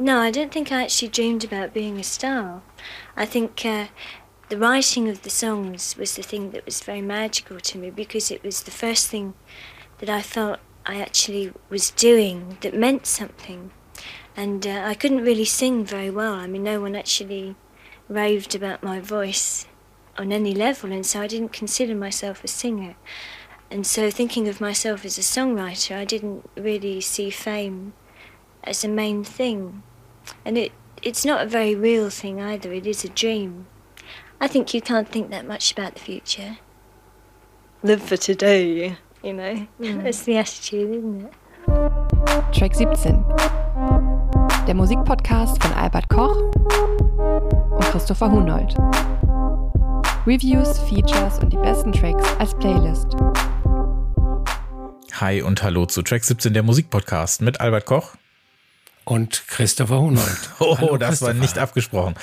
No, I don't think I actually dreamed about being a star. I think uh, the writing of the songs was the thing that was very magical to me because it was the first thing that I felt I actually was doing that meant something. And uh, I couldn't really sing very well. I mean, no one actually raved about my voice on any level, and so I didn't consider myself a singer. And so, thinking of myself as a songwriter, I didn't really see fame as a main thing. And it, it's not a very real thing either, it is a dream. I think you can't think that much about the future. Live for today, you know. Mm. That's the attitude, isn't it? Track 17. Der Musikpodcast von Albert Koch und Christopher Hunold. Reviews, Features und die besten Tracks als Playlist. Hi und hallo zu Track 17, der Musikpodcast mit Albert Koch und Christopher Hunold. Oh, hallo, das war nicht abgesprochen.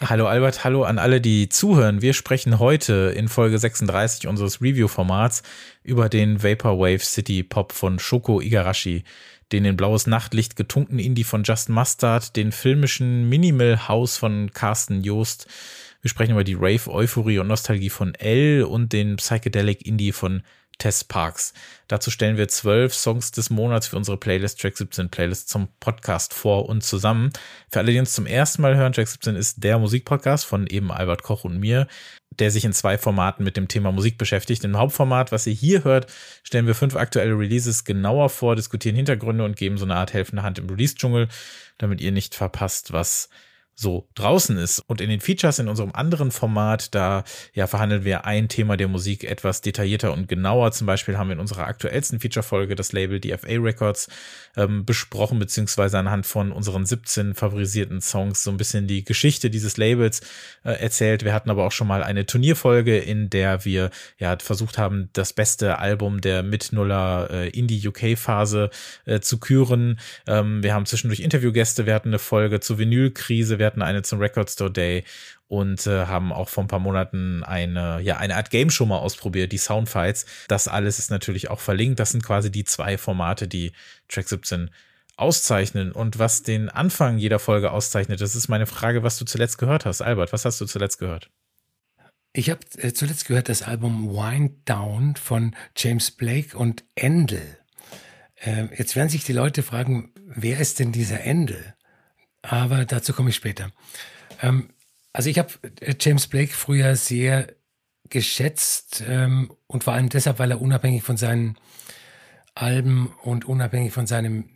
Hallo Albert, hallo an alle, die zuhören. Wir sprechen heute in Folge 36 unseres Review-Formats über den Vaporwave City Pop von Shoko Igarashi, den in blaues Nachtlicht getunkten Indie von Just Mustard, den filmischen Minimal House von Carsten Joost. Wir sprechen über die Rave Euphorie und Nostalgie von L und den Psychedelic Indie von Tess Parks. Dazu stellen wir zwölf Songs des Monats für unsere Playlist Track 17 Playlist zum Podcast vor und zusammen. Für alle, die uns zum ersten Mal hören, Track 17 ist der Musikpodcast von eben Albert Koch und mir, der sich in zwei Formaten mit dem Thema Musik beschäftigt. Im Hauptformat, was ihr hier hört, stellen wir fünf aktuelle Releases genauer vor, diskutieren Hintergründe und geben so eine Art helfende Hand im Release-Dschungel, damit ihr nicht verpasst, was so draußen ist. Und in den Features in unserem anderen Format, da ja verhandeln wir ein Thema der Musik etwas detaillierter und genauer. Zum Beispiel haben wir in unserer aktuellsten Feature-Folge das Label DFA Records ähm, besprochen, beziehungsweise anhand von unseren 17 favorisierten Songs so ein bisschen die Geschichte dieses Labels äh, erzählt. Wir hatten aber auch schon mal eine Turnierfolge, in der wir ja versucht haben, das beste Album der Mit-Nuller äh, Indie-UK-Phase äh, zu küren. Ähm, wir haben zwischendurch Interviewgäste, wir hatten eine Folge zur Vinylkrise, wir hatten eine zum Record Store Day und äh, haben auch vor ein paar Monaten eine, ja, eine Art Game Show mal ausprobiert, die Soundfights. Das alles ist natürlich auch verlinkt. Das sind quasi die zwei Formate, die Track 17 auszeichnen. Und was den Anfang jeder Folge auszeichnet, das ist meine Frage, was du zuletzt gehört hast. Albert, was hast du zuletzt gehört? Ich habe äh, zuletzt gehört das Album Wind Down von James Blake und Endel. Äh, jetzt werden sich die Leute fragen, wer ist denn dieser Endel? Aber dazu komme ich später. Ähm, also ich habe äh, James Blake früher sehr geschätzt ähm, und vor allem deshalb, weil er unabhängig von seinen Alben und unabhängig von seinem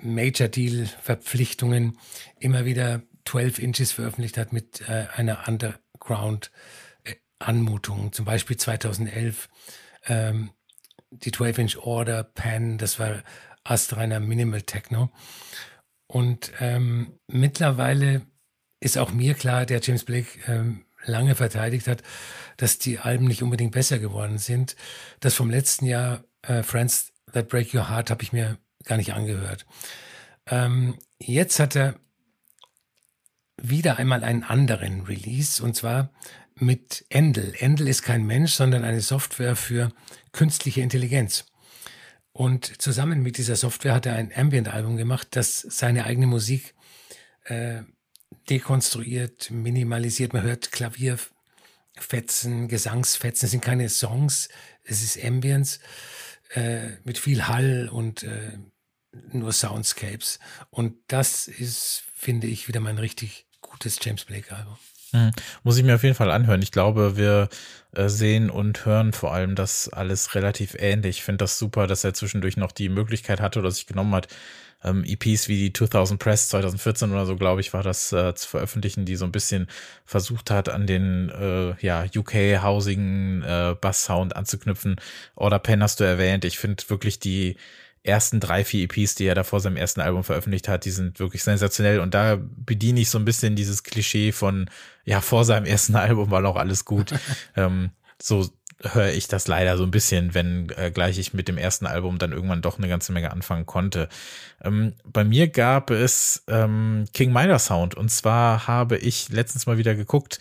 Major Deal Verpflichtungen immer wieder 12 Inches veröffentlicht hat mit äh, einer Underground äh. Zum Beispiel 2011 ähm, die 12 Inch Order Pen, das war astreiner Minimal Techno. Und ähm, mittlerweile ist auch mir klar, der James Blake ähm, lange verteidigt hat, dass die Alben nicht unbedingt besser geworden sind. Das vom letzten Jahr, äh, Friends That Break Your Heart, habe ich mir gar nicht angehört. Ähm, jetzt hat er wieder einmal einen anderen Release und zwar mit Endel. Endel ist kein Mensch, sondern eine Software für künstliche Intelligenz. Und zusammen mit dieser Software hat er ein Ambient-Album gemacht, das seine eigene Musik äh, dekonstruiert, minimalisiert. Man hört Klavierfetzen, Gesangsfetzen. Es sind keine Songs, es ist Ambience äh, mit viel Hall und äh, nur Soundscapes. Und das ist, finde ich, wieder mein richtig gutes James Blake-Album. Mhm. Muss ich mir auf jeden Fall anhören. Ich glaube, wir äh, sehen und hören vor allem das alles relativ ähnlich. Ich finde das super, dass er zwischendurch noch die Möglichkeit hatte oder sich genommen hat, ähm, EPs wie die 2000 Press 2014 oder so, glaube ich, war das äh, zu veröffentlichen, die so ein bisschen versucht hat, an den äh, ja, UK-hausigen äh, anzuknüpfen. Order Pen hast du erwähnt. Ich finde wirklich die ersten drei, vier EPs, die er da vor seinem ersten Album veröffentlicht hat, die sind wirklich sensationell. Und da bediene ich so ein bisschen dieses Klischee von, ja, vor seinem ersten Album war noch alles gut. ähm, so höre ich das leider so ein bisschen, wenn äh, gleich ich mit dem ersten Album dann irgendwann doch eine ganze Menge anfangen konnte. Ähm, bei mir gab es ähm, King Mider Sound und zwar habe ich letztens mal wieder geguckt,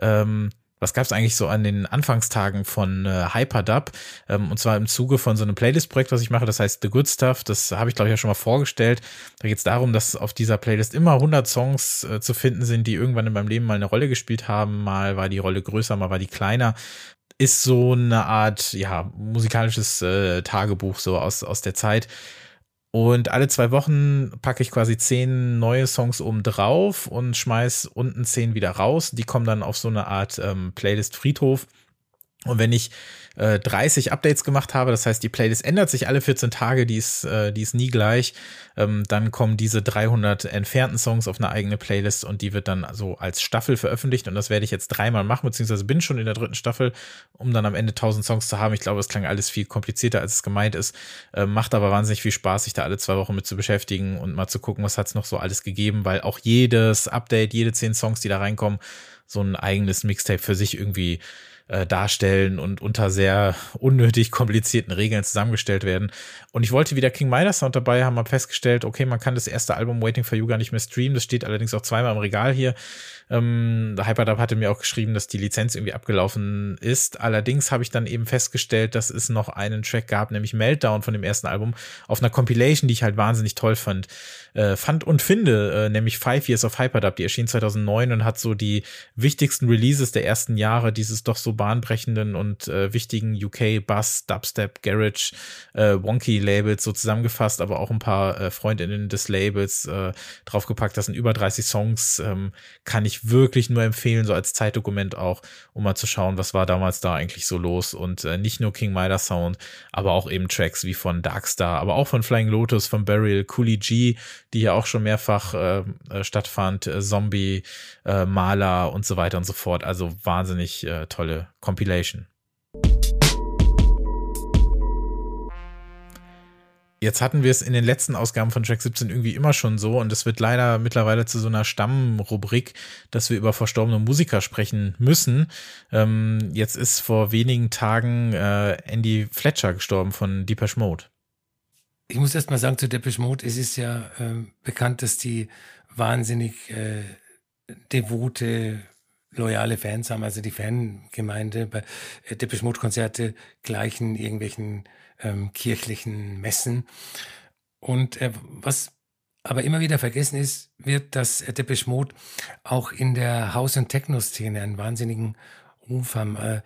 ähm, was gab es eigentlich so an den Anfangstagen von äh, Hyperdub? Ähm, und zwar im Zuge von so einem Playlist-Projekt, was ich mache, das heißt The Good Stuff. Das habe ich, glaube ich, ja schon mal vorgestellt. Da geht es darum, dass auf dieser Playlist immer 100 Songs äh, zu finden sind, die irgendwann in meinem Leben mal eine Rolle gespielt haben. Mal war die Rolle größer, mal war die kleiner ist so eine Art, ja, musikalisches äh, Tagebuch so aus, aus der Zeit. Und alle zwei Wochen packe ich quasi zehn neue Songs oben drauf und schmeiß unten zehn wieder raus. Die kommen dann auf so eine Art ähm, Playlist Friedhof. Und wenn ich äh, 30 Updates gemacht habe, das heißt, die Playlist ändert sich alle 14 Tage, die ist, äh, die ist nie gleich, ähm, dann kommen diese 300 entfernten Songs auf eine eigene Playlist und die wird dann so als Staffel veröffentlicht. Und das werde ich jetzt dreimal machen, beziehungsweise bin schon in der dritten Staffel, um dann am Ende 1000 Songs zu haben. Ich glaube, es klang alles viel komplizierter, als es gemeint ist, äh, macht aber wahnsinnig viel Spaß, sich da alle zwei Wochen mit zu beschäftigen und mal zu gucken, was hat es noch so alles gegeben, weil auch jedes Update, jede zehn Songs, die da reinkommen, so ein eigenes Mixtape für sich irgendwie äh, darstellen und unter sehr unnötig komplizierten Regeln zusammengestellt werden. Und ich wollte wieder King Midas Sound dabei, haben wir festgestellt, okay, man kann das erste Album Waiting for You gar nicht mehr streamen. Das steht allerdings auch zweimal im Regal hier. Ähm, Hyperdub hatte mir auch geschrieben, dass die Lizenz irgendwie abgelaufen ist. Allerdings habe ich dann eben festgestellt, dass es noch einen Track gab, nämlich Meltdown von dem ersten Album, auf einer Compilation, die ich halt wahnsinnig toll fand. Äh, fand und finde, äh, nämlich Five Years of Hyperdub, die erschien 2009 und hat so die wichtigsten Releases der ersten Jahre dieses doch so bahnbrechenden und äh, wichtigen UK Bass, Dubstep, Garage, äh, Wonky Labels so zusammengefasst, aber auch ein paar äh, Freundinnen des Labels äh, draufgepackt. Das sind über 30 Songs, ähm, kann ich ich wirklich nur empfehlen, so als Zeitdokument auch, um mal zu schauen, was war damals da eigentlich so los. Und äh, nicht nur King Midas Sound, aber auch eben Tracks wie von Darkstar, aber auch von Flying Lotus, von Burial, Coolie G, die ja auch schon mehrfach äh, äh, stattfand, äh, Zombie, äh, Maler und so weiter und so fort. Also wahnsinnig äh, tolle Compilation. Jetzt hatten wir es in den letzten Ausgaben von Track 17 irgendwie immer schon so und es wird leider mittlerweile zu so einer Stammrubrik, dass wir über verstorbene Musiker sprechen müssen. Ähm, jetzt ist vor wenigen Tagen äh, Andy Fletcher gestorben von Depeche Mode. Ich muss erst mal sagen zu Depeche Mode, es ist ja äh, bekannt, dass die wahnsinnig äh, devote loyale Fans haben, also die Fangemeinde bei äh, Depeche Mode Konzerte gleichen irgendwelchen ähm, kirchlichen Messen. Und äh, was aber immer wieder vergessen ist, wird, dass äh, Depeche Mode auch in der House- und Techno-Szene einen wahnsinnigen Ruf haben. Äh,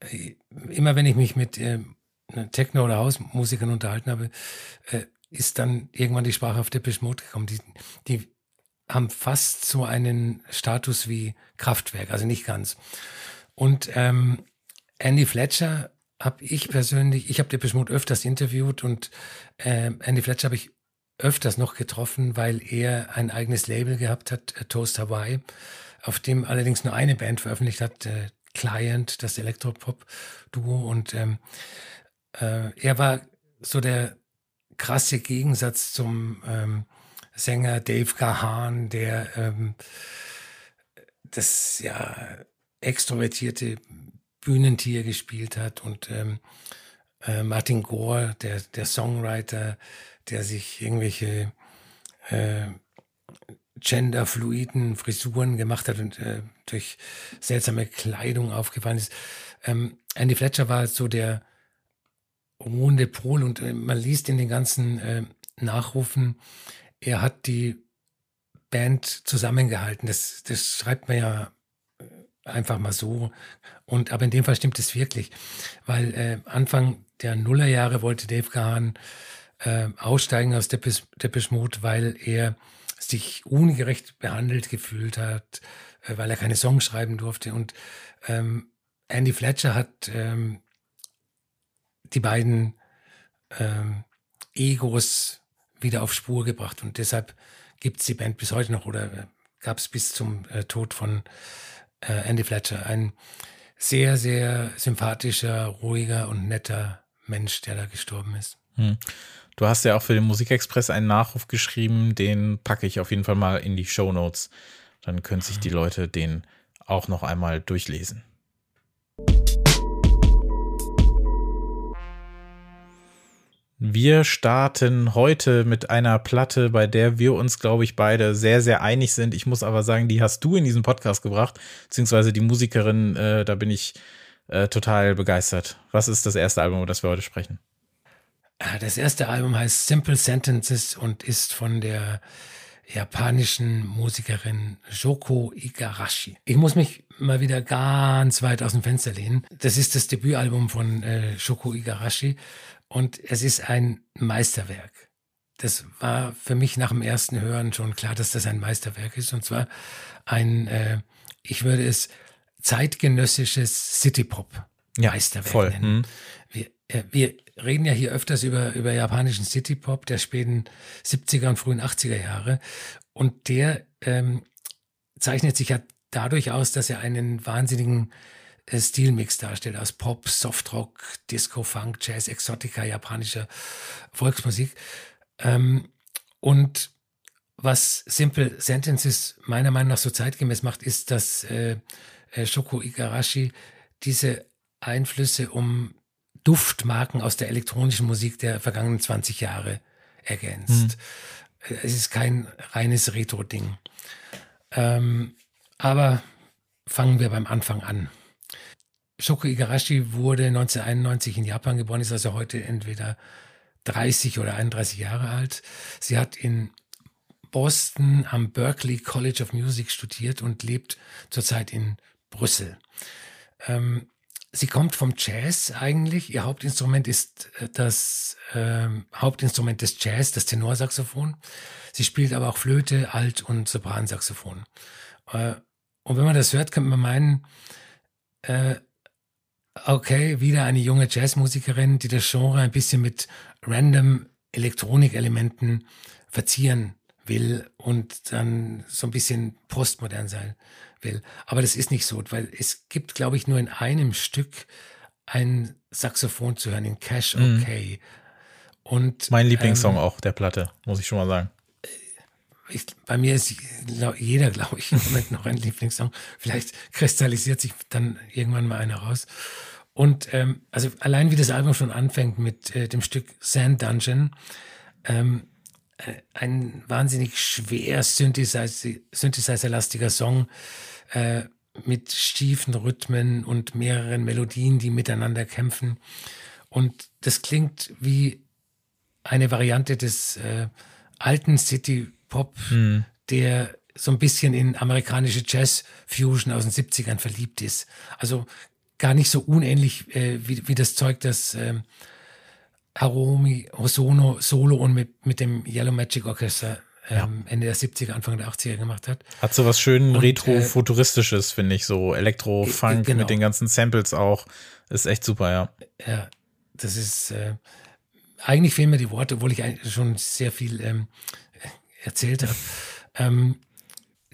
äh immer wenn ich mich mit äh, Techno- oder Hausmusikern unterhalten habe, ist dann irgendwann die Sprache auf Depeche Mode gekommen. Die, die haben fast so einen Status wie Kraftwerk, also nicht ganz. Und ähm, Andy Fletcher habe ich persönlich, ich habe Depeche Mode öfters interviewt und äh, Andy Fletcher habe ich öfters noch getroffen, weil er ein eigenes Label gehabt hat, äh, Toast Hawaii, auf dem allerdings nur eine Band veröffentlicht hat, äh, Client, das Elektropop-Duo. Und ähm, äh, er war so der krasse Gegensatz zum ähm, Sänger Dave Gahan, der ähm, das ja extrovertierte Bühnentier gespielt hat und ähm, äh, Martin Gore, der, der Songwriter, der sich irgendwelche äh, genderfluiden Frisuren gemacht hat und äh, durch seltsame Kleidung aufgefallen ist. Ähm, Andy Fletcher war so der ruhende Pol und äh, man liest in den ganzen äh, Nachrufen, er hat die Band zusammengehalten. Das, das schreibt man ja einfach mal so. Und aber in dem Fall stimmt es wirklich, weil äh, Anfang der Nullerjahre wollte Dave Gahan äh, aussteigen aus Depeche, Depeche weil er sich ungerecht behandelt gefühlt hat, äh, weil er keine Songs schreiben durfte. Und ähm, Andy Fletcher hat ähm, die beiden ähm, Egos wieder auf Spur gebracht und deshalb gibt es die Band bis heute noch oder äh, gab es bis zum äh, Tod von äh, Andy Fletcher. Ein sehr, sehr sympathischer, ruhiger und netter Mensch, der da gestorben ist. Hm. Du hast ja auch für den Musikexpress einen Nachruf geschrieben, den packe ich auf jeden Fall mal in die Show Notes. Dann können sich die mhm. Leute den auch noch einmal durchlesen. Wir starten heute mit einer Platte, bei der wir uns, glaube ich, beide sehr, sehr einig sind. Ich muss aber sagen, die hast du in diesen Podcast gebracht, beziehungsweise die Musikerin, äh, da bin ich äh, total begeistert. Was ist das erste Album, über das wir heute sprechen? Ah, das erste Album heißt Simple Sentences und ist von der japanischen Musikerin Shoko Igarashi. Ich muss mich mal wieder ganz weit aus dem Fenster lehnen. Das ist das Debütalbum von äh, Shoko Igarashi und es ist ein Meisterwerk. Das war für mich nach dem ersten Hören schon klar, dass das ein Meisterwerk ist. Und zwar ein, äh, ich würde es zeitgenössisches City-Pop-Meisterwerk ja, voll. nennen. Mhm. Wir, äh, wir reden ja hier öfters über, über japanischen City-Pop der späten 70er und frühen 80er Jahre. Und der ähm, zeichnet sich ja dadurch aus, dass er einen wahnsinnigen Stilmix darstellt aus Pop, Softrock, Disco, Funk, Jazz, Exotica, japanischer Volksmusik. Ähm, und was Simple Sentences meiner Meinung nach so zeitgemäß macht, ist, dass äh, äh Shoko Igarashi diese Einflüsse um Duftmarken aus der elektronischen Musik der vergangenen 20 Jahre ergänzt. Mhm. Es ist kein reines Retro-Ding. Ähm, aber fangen wir beim Anfang an. Shoko Igarashi wurde 1991 in Japan geboren, ist also heute entweder 30 oder 31 Jahre alt. Sie hat in Boston am Berklee College of Music studiert und lebt zurzeit in Brüssel. Ähm, sie kommt vom Jazz eigentlich. Ihr Hauptinstrument ist äh, das äh, Hauptinstrument des Jazz, das Tenorsaxophon. Sie spielt aber auch Flöte, Alt- und Sopransaxophon. Äh, und wenn man das hört, könnte man meinen, äh, okay, wieder eine junge Jazzmusikerin, die das Genre ein bisschen mit random Elektronikelementen verzieren will und dann so ein bisschen postmodern sein will. Aber das ist nicht so, weil es gibt, glaube ich, nur in einem Stück ein Saxophon zu hören, in Cash Mhm. Okay. Und, Mein Lieblingssong ähm, auch der Platte, muss ich schon mal sagen. Ich, bei mir ist jeder, glaube ich, im Moment noch ein Lieblingssong. Vielleicht kristallisiert sich dann irgendwann mal einer raus. Und ähm, also allein wie das Album schon anfängt mit äh, dem Stück Sand Dungeon, ähm, äh, ein wahnsinnig schwer Synthesizer- Synthesizer-lastiger Song äh, mit schiefen Rhythmen und mehreren Melodien, die miteinander kämpfen. Und das klingt wie eine Variante des äh, alten City Pop, Mhm. der so ein bisschen in amerikanische Jazz-Fusion aus den 70ern verliebt ist. Also gar nicht so unähnlich äh, wie, wie das Zeug, das ähm, Haromi Hosono solo und mit, mit dem Yellow Magic Orchestra ähm, Ende der 70er, Anfang der 80er gemacht hat. Hat so was schön retro-futuristisches, finde ich, so Elektro-Funk genau. mit den ganzen Samples auch. Ist echt super, ja. Ja, das ist äh, eigentlich fehlen mir die Worte, obwohl ich schon sehr viel ähm, erzählt habe. ähm,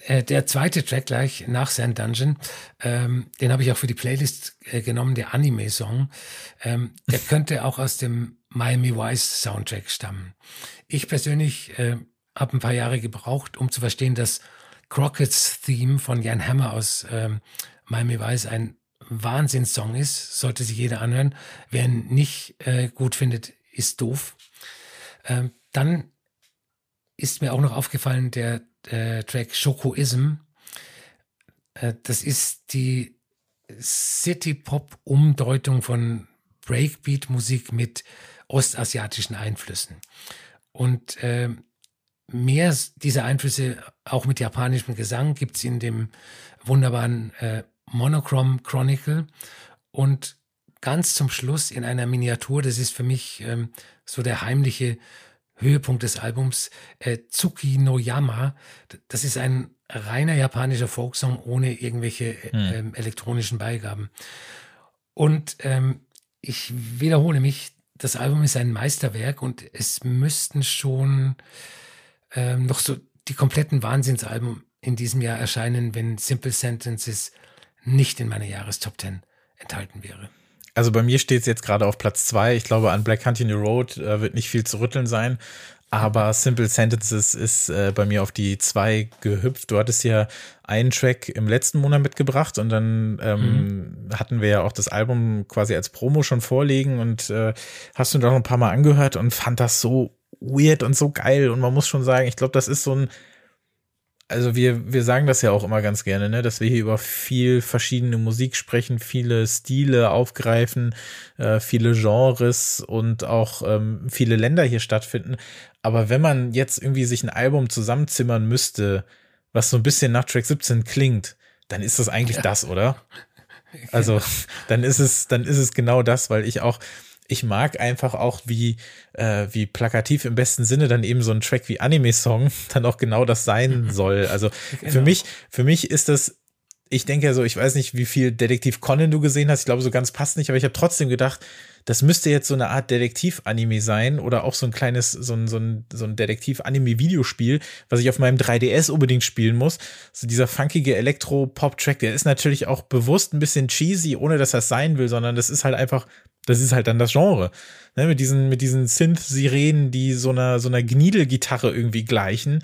äh, der zweite Track gleich nach Sand Dungeon, ähm, den habe ich auch für die Playlist äh, genommen, der Anime-Song. Ähm, der könnte auch aus dem Miami Vice Soundtrack stammen. Ich persönlich äh, habe ein paar Jahre gebraucht, um zu verstehen, dass Crockett's Theme von Jan Hammer aus ähm, Miami Vice ein Wahnsinnssong ist, sollte sich jeder anhören. Wer ihn nicht äh, gut findet, ist doof. Ähm, dann ist mir auch noch aufgefallen der äh, Track Schokoism. Äh, das ist die City-Pop-Umdeutung von Breakbeat-Musik mit ostasiatischen Einflüssen. Und ähm, mehr dieser Einflüsse, auch mit japanischem Gesang, gibt es in dem wunderbaren äh, Monochrome Chronicle. Und ganz zum Schluss in einer Miniatur, das ist für mich ähm, so der heimliche Höhepunkt des Albums, äh, Tsuki no Yama. Das ist ein reiner japanischer Folksong ohne irgendwelche äh, Hm. ähm, elektronischen Beigaben. Und ähm, ich wiederhole mich, das Album ist ein Meisterwerk und es müssten schon ähm, noch so die kompletten Wahnsinnsalben in diesem Jahr erscheinen, wenn Simple Sentences nicht in meiner Jahrestop 10 enthalten wäre. Also bei mir steht es jetzt gerade auf Platz zwei. Ich glaube, an Black Country Road äh, wird nicht viel zu rütteln sein. aber Simple Sentences ist äh, bei mir auf die zwei gehüpft. Du hattest ja einen Track im letzten Monat mitgebracht und dann ähm, mhm. hatten wir ja auch das Album quasi als Promo schon vorlegen und äh, hast du doch ein paar Mal angehört und fand das so weird und so geil. Und man muss schon sagen, ich glaube, das ist so ein also wir, wir sagen das ja auch immer ganz gerne, ne, dass wir hier über viel verschiedene Musik sprechen, viele Stile aufgreifen, äh, viele Genres und auch ähm, viele Länder hier stattfinden. Aber wenn man jetzt irgendwie sich ein Album zusammenzimmern müsste, was so ein bisschen nach Track 17 klingt, dann ist das eigentlich ja. das, oder? Also, dann ist es, dann ist es genau das, weil ich auch, ich mag einfach auch, wie, äh, wie plakativ im besten Sinne dann eben so ein Track wie Anime-Song dann auch genau das sein soll. Also genau. für mich, für mich ist das, ich denke ja so, ich weiß nicht, wie viel Detektiv Conan du gesehen hast. Ich glaube, so ganz passt nicht, aber ich habe trotzdem gedacht, das müsste jetzt so eine Art Detektiv-Anime sein oder auch so ein kleines, so ein, so ein, so ein Detektiv-Anime-Videospiel, was ich auf meinem 3DS unbedingt spielen muss. So dieser funkige Elektro-Pop-Track, der ist natürlich auch bewusst ein bisschen cheesy, ohne dass das sein will, sondern das ist halt einfach das ist halt dann das Genre. Ne, mit diesen, mit diesen Synth-Sirenen, die so einer, so einer Gniedelgitarre irgendwie gleichen,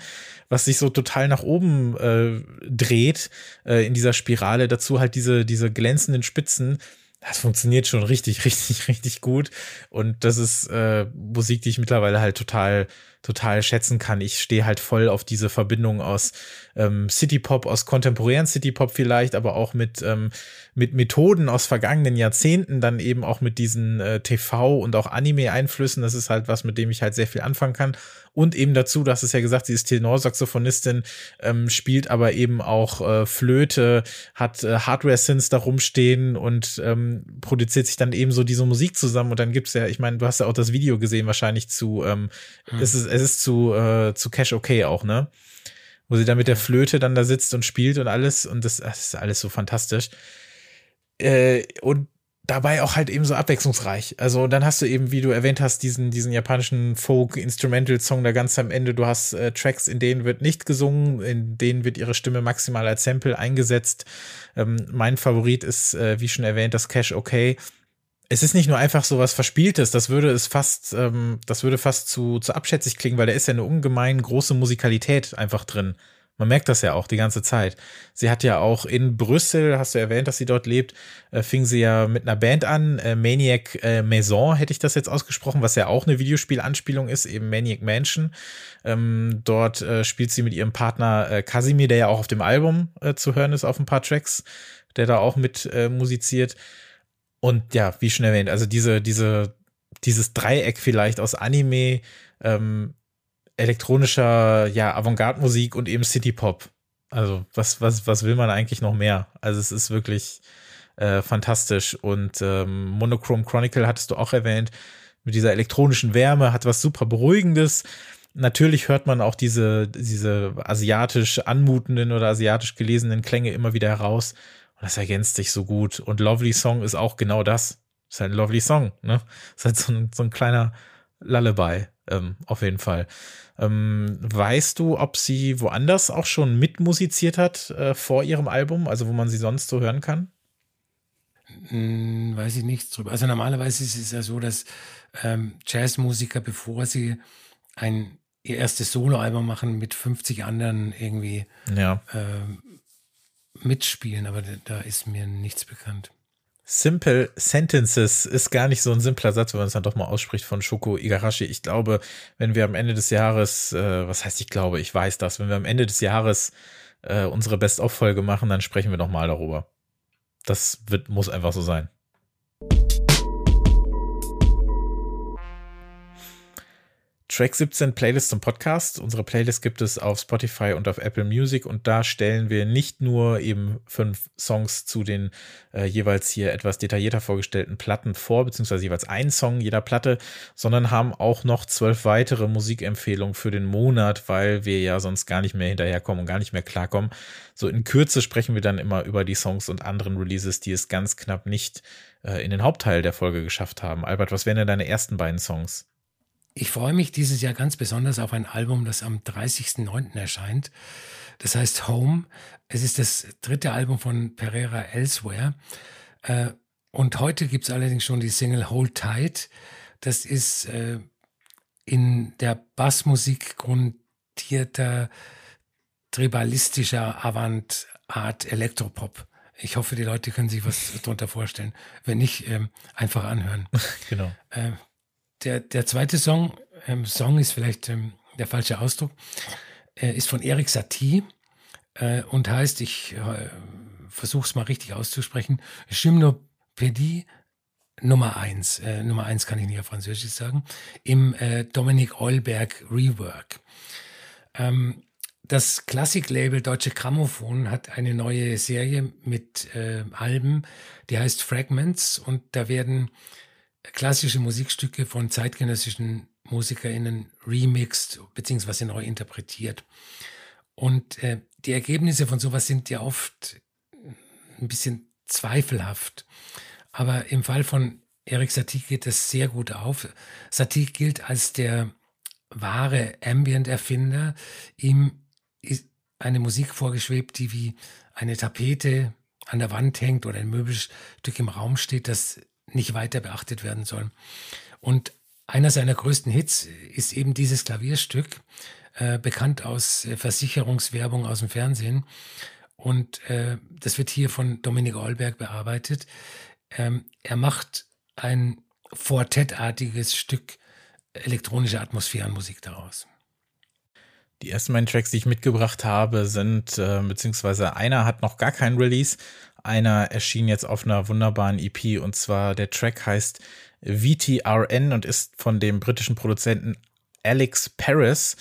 was sich so total nach oben äh, dreht äh, in dieser Spirale. Dazu halt diese, diese glänzenden Spitzen. Das funktioniert schon richtig, richtig, richtig gut. Und das ist äh, Musik, die ich mittlerweile halt total total schätzen kann. Ich stehe halt voll auf diese Verbindung aus ähm, City Pop, aus kontemporären City Pop vielleicht, aber auch mit, ähm, mit Methoden aus vergangenen Jahrzehnten, dann eben auch mit diesen äh, TV- und auch Anime-Einflüssen. Das ist halt was, mit dem ich halt sehr viel anfangen kann. Und eben dazu, du hast es ja gesagt, sie ist Tenorsaxophonistin, ähm, spielt aber eben auch äh, Flöte, hat äh, Hardware-Synths da rumstehen und ähm, produziert sich dann eben so diese Musik zusammen. Und dann gibt's ja, ich meine, du hast ja auch das Video gesehen, wahrscheinlich zu, ähm, hm. es ist es ist zu, äh, zu Cash Okay auch, ne? Wo sie dann mit der Flöte dann da sitzt und spielt und alles und das, das ist alles so fantastisch. Äh, und dabei auch halt eben so abwechslungsreich. Also dann hast du eben, wie du erwähnt hast, diesen, diesen japanischen Folk-Instrumental-Song da ganz am Ende. Du hast äh, Tracks, in denen wird nicht gesungen, in denen wird ihre Stimme maximal als Sample eingesetzt. Ähm, mein Favorit ist, äh, wie schon erwähnt, das Cash Okay es ist nicht nur einfach so was Verspieltes, das würde es fast, ähm, das würde fast zu, zu abschätzig klingen, weil da ist ja eine ungemein große Musikalität einfach drin. Man merkt das ja auch die ganze Zeit. Sie hat ja auch in Brüssel, hast du erwähnt, dass sie dort lebt, äh, fing sie ja mit einer Band an, äh, Maniac äh, Maison hätte ich das jetzt ausgesprochen, was ja auch eine Videospielanspielung ist, eben Maniac Mansion. Ähm, dort äh, spielt sie mit ihrem Partner äh, Casimir, der ja auch auf dem Album äh, zu hören ist, auf ein paar Tracks, der da auch mit äh, musiziert. Und ja, wie schon erwähnt, also diese, diese, dieses Dreieck vielleicht aus Anime, ähm, elektronischer, ja, Avantgarde-Musik und eben City-Pop. Also, was, was, was will man eigentlich noch mehr? Also, es ist wirklich äh, fantastisch. Und ähm, Monochrome Chronicle hattest du auch erwähnt, mit dieser elektronischen Wärme, hat was super Beruhigendes. Natürlich hört man auch diese, diese asiatisch anmutenden oder asiatisch gelesenen Klänge immer wieder heraus. Und das ergänzt sich so gut. Und Lovely Song ist auch genau das. Ist halt ein Lovely Song, ne? Ist halt so ein, so ein kleiner Lullaby, ähm, auf jeden Fall. Ähm, weißt du, ob sie woanders auch schon mitmusiziert hat äh, vor ihrem Album, also wo man sie sonst so hören kann? Hm, weiß ich nichts drüber. Also normalerweise ist es ja so, dass ähm, Jazzmusiker, bevor sie ein ihr erstes Soloalbum machen, mit 50 anderen irgendwie ja. ähm, mitspielen, aber da ist mir nichts bekannt. Simple Sentences ist gar nicht so ein simpler Satz, wenn man es dann doch mal ausspricht von Shoko Igarashi. Ich glaube, wenn wir am Ende des Jahres, äh, was heißt ich glaube, ich weiß das, wenn wir am Ende des Jahres äh, unsere Best-of-Folge machen, dann sprechen wir nochmal darüber. Das wird, muss einfach so sein. Track 17 Playlist zum Podcast. Unsere Playlist gibt es auf Spotify und auf Apple Music und da stellen wir nicht nur eben fünf Songs zu den äh, jeweils hier etwas detaillierter vorgestellten Platten vor, beziehungsweise jeweils ein Song jeder Platte, sondern haben auch noch zwölf weitere Musikempfehlungen für den Monat, weil wir ja sonst gar nicht mehr hinterherkommen und gar nicht mehr klarkommen. So in Kürze sprechen wir dann immer über die Songs und anderen Releases, die es ganz knapp nicht äh, in den Hauptteil der Folge geschafft haben. Albert, was wären denn deine ersten beiden Songs? Ich freue mich dieses Jahr ganz besonders auf ein Album, das am 30.09. erscheint. Das heißt Home. Es ist das dritte Album von Pereira Elsewhere. Äh, und heute gibt es allerdings schon die Single Hold Tight. Das ist äh, in der Bassmusik grundierter, tribalistischer Avant-Art Elektropop. Ich hoffe, die Leute können sich was darunter vorstellen. Wenn nicht, ähm, einfach anhören. genau. Der, der zweite Song, ähm, Song ist vielleicht ähm, der falsche Ausdruck, äh, ist von Erik Satie äh, und heißt, ich äh, versuche es mal richtig auszusprechen, Gymnopädie Nummer eins. Äh, Nummer eins kann ich nicht auf Französisch sagen. Im äh, Dominik Eulberg Rework. Ähm, das Klassiklabel Deutsche Grammophon hat eine neue Serie mit äh, Alben, die heißt Fragments und da werden klassische Musikstücke von zeitgenössischen MusikerInnen remixed bzw. neu interpretiert. Und äh, die Ergebnisse von sowas sind ja oft ein bisschen zweifelhaft. Aber im Fall von Erik Satie geht das sehr gut auf. Satie gilt als der wahre Ambient-Erfinder. Ihm ist eine Musik vorgeschwebt, die wie eine Tapete an der Wand hängt oder ein Möbelstück im Raum steht, das nicht weiter beachtet werden soll. Und einer seiner größten Hits ist eben dieses Klavierstück, äh, bekannt aus äh, Versicherungswerbung aus dem Fernsehen. Und äh, das wird hier von Dominik Olberg bearbeitet. Ähm, er macht ein Fortettartiges Stück elektronische Atmosphärenmusik daraus. Die ersten beiden Tracks, die ich mitgebracht habe, sind, äh, beziehungsweise einer hat noch gar keinen Release. Einer erschien jetzt auf einer wunderbaren EP und zwar der Track heißt VTRN und ist von dem britischen Produzenten Alex Paris,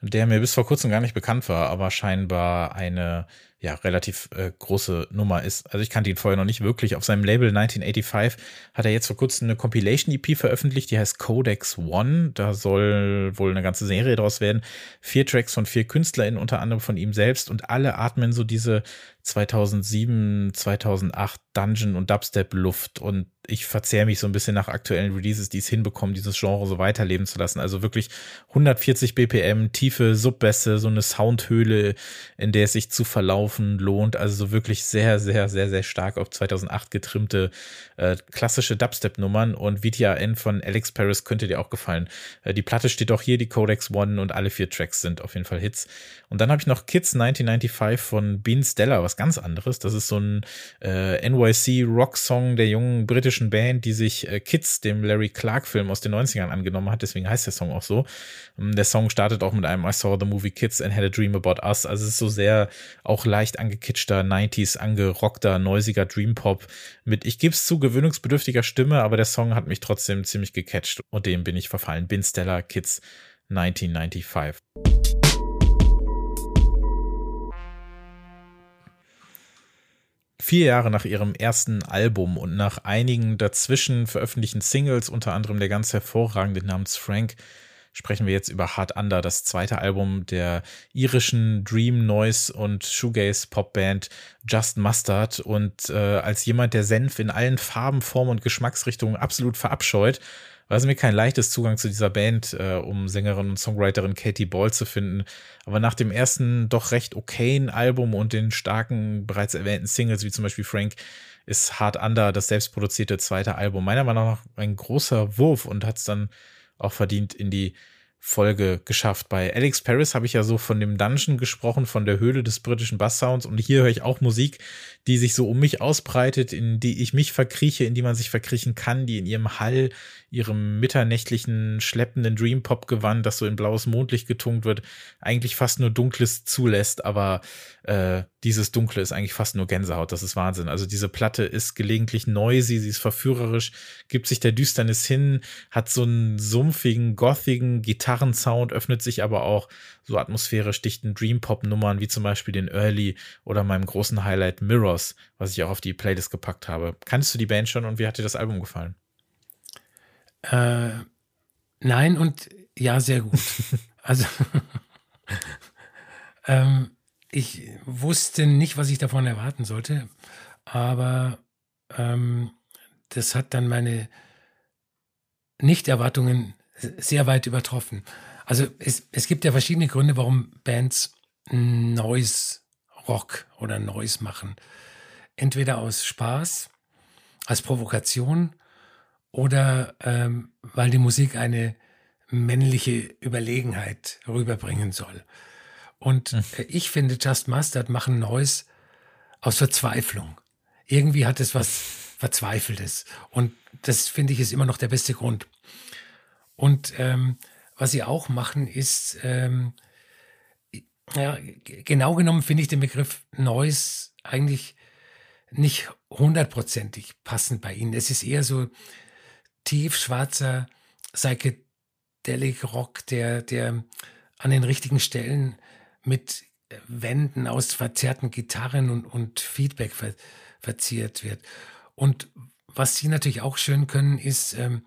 der mir bis vor kurzem gar nicht bekannt war, aber scheinbar eine ja, relativ äh, große Nummer ist. Also ich kannte ihn vorher noch nicht wirklich. Auf seinem Label 1985 hat er jetzt vor kurzem eine Compilation-EP veröffentlicht, die heißt Codex One. Da soll wohl eine ganze Serie draus werden. Vier Tracks von vier KünstlerInnen, unter anderem von ihm selbst und alle atmen so diese 2007, 2008 Dungeon und Dubstep Luft und ich verzehre mich so ein bisschen nach aktuellen Releases, die es hinbekommen, dieses Genre so weiterleben zu lassen. Also wirklich 140 BPM, tiefe Subbässe, so eine Soundhöhle, in der es sich zu verlaufen lohnt. Also so wirklich sehr, sehr, sehr, sehr stark auf 2008 getrimmte äh, klassische Dubstep-Nummern und VTRN von Alex Paris könnte dir auch gefallen. Äh, die Platte steht auch hier, die Codex One und alle vier Tracks sind auf jeden Fall Hits. Und dann habe ich noch Kids 1995 von Bean Stella, was ganz anderes. Das ist so ein äh, NYC-Rock-Song der jungen britischen Band, die sich äh, Kids, dem Larry Clark-Film aus den 90ern angenommen hat. Deswegen heißt der Song auch so. Ähm, der Song startet auch mit einem I saw the movie Kids and had a dream about us. Also es ist so sehr auch leicht angekitschter 90s, angerockter, neusiger Dream-Pop mit, ich gebe es zu, gewöhnungsbedürftiger Stimme, aber der Song hat mich trotzdem ziemlich gecatcht und dem bin ich verfallen. Bin Stella Kids 1995. Vier Jahre nach ihrem ersten Album und nach einigen dazwischen veröffentlichten Singles, unter anderem der ganz hervorragende namens Frank, sprechen wir jetzt über Hard Under, das zweite Album der irischen Dream Noise und Shoegaze Popband Just Mustard. Und äh, als jemand, der Senf in allen Farben, Formen und Geschmacksrichtungen absolut verabscheut, war es mir kein leichtes Zugang zu dieser Band, äh, um Sängerin und Songwriterin Katie Ball zu finden. Aber nach dem ersten doch recht okayen Album und den starken, bereits erwähnten Singles, wie zum Beispiel Frank, ist Hard Under das selbstproduzierte zweite Album meiner Meinung nach ein großer Wurf und hat es dann auch verdient in die Folge geschafft. Bei Alex Paris habe ich ja so von dem Dungeon gesprochen, von der Höhle des britischen Basssounds und hier höre ich auch Musik, die sich so um mich ausbreitet, in die ich mich verkrieche, in die man sich verkriechen kann, die in ihrem Hall, ihrem mitternächtlichen, schleppenden Dream-Pop-Gewand, das so in blaues Mondlicht getunkt wird, eigentlich fast nur Dunkles zulässt, aber äh, dieses Dunkle ist eigentlich fast nur Gänsehaut. Das ist Wahnsinn. Also diese Platte ist gelegentlich noisy, sie ist verführerisch, gibt sich der Düsternis hin, hat so einen sumpfigen, gothigen Gitarrensound, öffnet sich aber auch so atmosphärisch dichten Dream-Pop-Nummern, wie zum Beispiel den Early oder meinem großen Highlight Mirrors, was ich auch auf die Playlist gepackt habe. Kannst du die Band schon und wie hat dir das Album gefallen? Äh, nein und ja, sehr gut. also ähm, ich wusste nicht, was ich davon erwarten sollte, aber ähm, das hat dann meine Nicht-Erwartungen sehr weit übertroffen. Also es, es gibt ja verschiedene Gründe, warum Bands Noise Rock oder Noise machen. Entweder aus Spaß, als Provokation oder ähm, weil die Musik eine männliche Überlegenheit rüberbringen soll. Und hm. Äh, ich finde, Just Mustard machen Neues aus Verzweiflung. Irgendwie hat es was Verzweifeltes. Und das finde ich ist immer noch der beste Grund. Und ähm, was sie auch machen, ist, ähm, ja, genau genommen finde ich den Begriff Neues eigentlich nicht hundertprozentig passend bei ihnen. Es ist eher so tiefschwarzer Psychedelic Rock, der, der an den richtigen Stellen mit Wänden aus verzerrten Gitarren und, und Feedback ver, verziert wird. Und was sie natürlich auch schön können, ist ähm,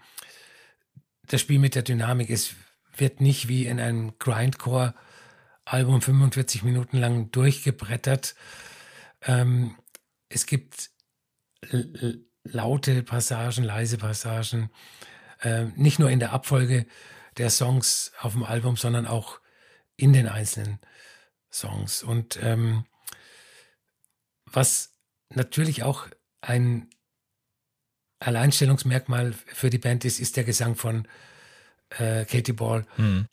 das Spiel mit der Dynamik. Es wird nicht wie in einem Grindcore-Album 45 Minuten lang durchgebrettert. Ähm, es gibt laute Passagen, leise Passagen, äh, nicht nur in der Abfolge der Songs auf dem Album, sondern auch in den einzelnen Songs. Und ähm, was natürlich auch ein Alleinstellungsmerkmal für die Band ist, ist der Gesang von äh, Katie Ball. Mhm.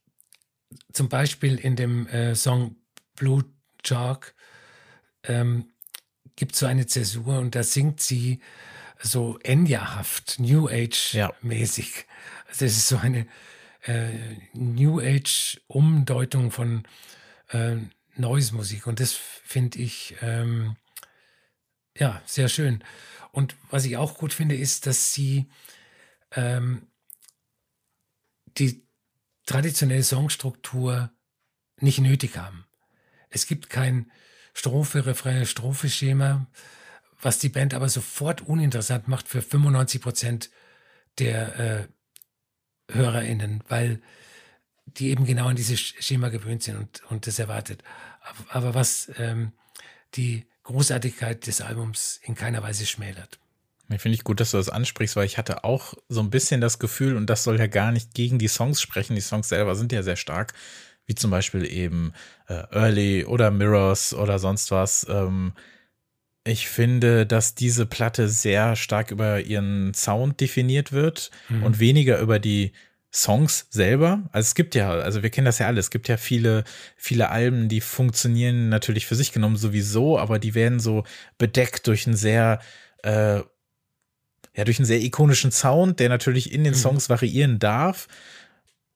Zum Beispiel in dem äh, Song Blue Shark ähm, gibt es so eine Zäsur und da singt sie so Enya-haft, New Age-mäßig. Ja. Also das ist so eine äh, New Age-Umdeutung von äh, Noise-Musik und das finde ich ähm, ja sehr schön. Und was ich auch gut finde, ist, dass sie ähm, die traditionelle Songstruktur nicht nötig haben. Es gibt kein Strophe, Refrain, Strophe-Schema, was die Band aber sofort uninteressant macht für 95 Prozent der äh, HörerInnen, weil die eben genau an dieses Schema gewöhnt sind und, und das erwartet. Aber, was ähm, die Großartigkeit des Albums in keiner Weise schmälert. Ich finde ich gut, dass du das ansprichst, weil ich hatte auch so ein bisschen das Gefühl, und das soll ja gar nicht gegen die Songs sprechen. Die Songs selber sind ja sehr stark, wie zum Beispiel eben äh, Early oder Mirrors oder sonst was. Ähm, ich finde, dass diese Platte sehr stark über ihren Sound definiert wird mhm. und weniger über die Songs selber. Also es gibt ja, also wir kennen das ja alle, es gibt ja viele, viele Alben, die funktionieren natürlich für sich genommen sowieso, aber die werden so bedeckt durch einen sehr, äh, ja, durch einen sehr ikonischen Sound, der natürlich in den mhm. Songs variieren darf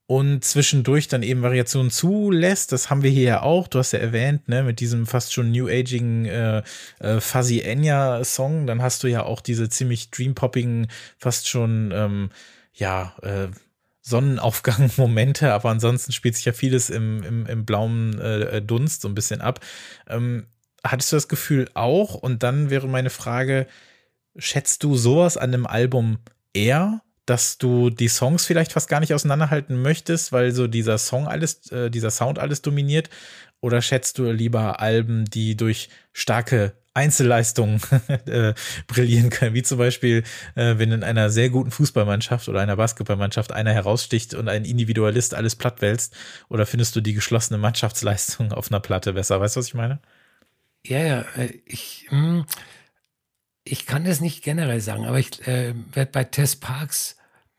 und zwischendurch dann eben Variationen zulässt. Das haben wir hier ja auch. Du hast ja erwähnt, ne, mit diesem fast schon new agigen äh, äh, Fuzzy Enya Song. Dann hast du ja auch diese ziemlich dream-poppigen, fast schon ähm, ja äh, Sonnenaufgang-Momente, aber ansonsten spielt sich ja vieles im, im, im blauen äh, Dunst so ein bisschen ab. Ähm, hattest du das Gefühl auch? Und dann wäre meine Frage, schätzt du sowas an einem Album eher, dass du die Songs vielleicht fast gar nicht auseinanderhalten möchtest, weil so dieser Song alles, äh, dieser Sound alles dominiert? Oder schätzt du lieber Alben, die durch starke Einzelleistungen äh, brillieren können, wie zum Beispiel, äh, wenn in einer sehr guten Fußballmannschaft oder einer Basketballmannschaft einer heraussticht und ein Individualist alles plattwälzt, oder findest du die geschlossene Mannschaftsleistung auf einer Platte besser? Weißt du, was ich meine? Ja, ja, äh, ich, hm, ich kann das nicht generell sagen, aber ich äh, werde bei Tess Parks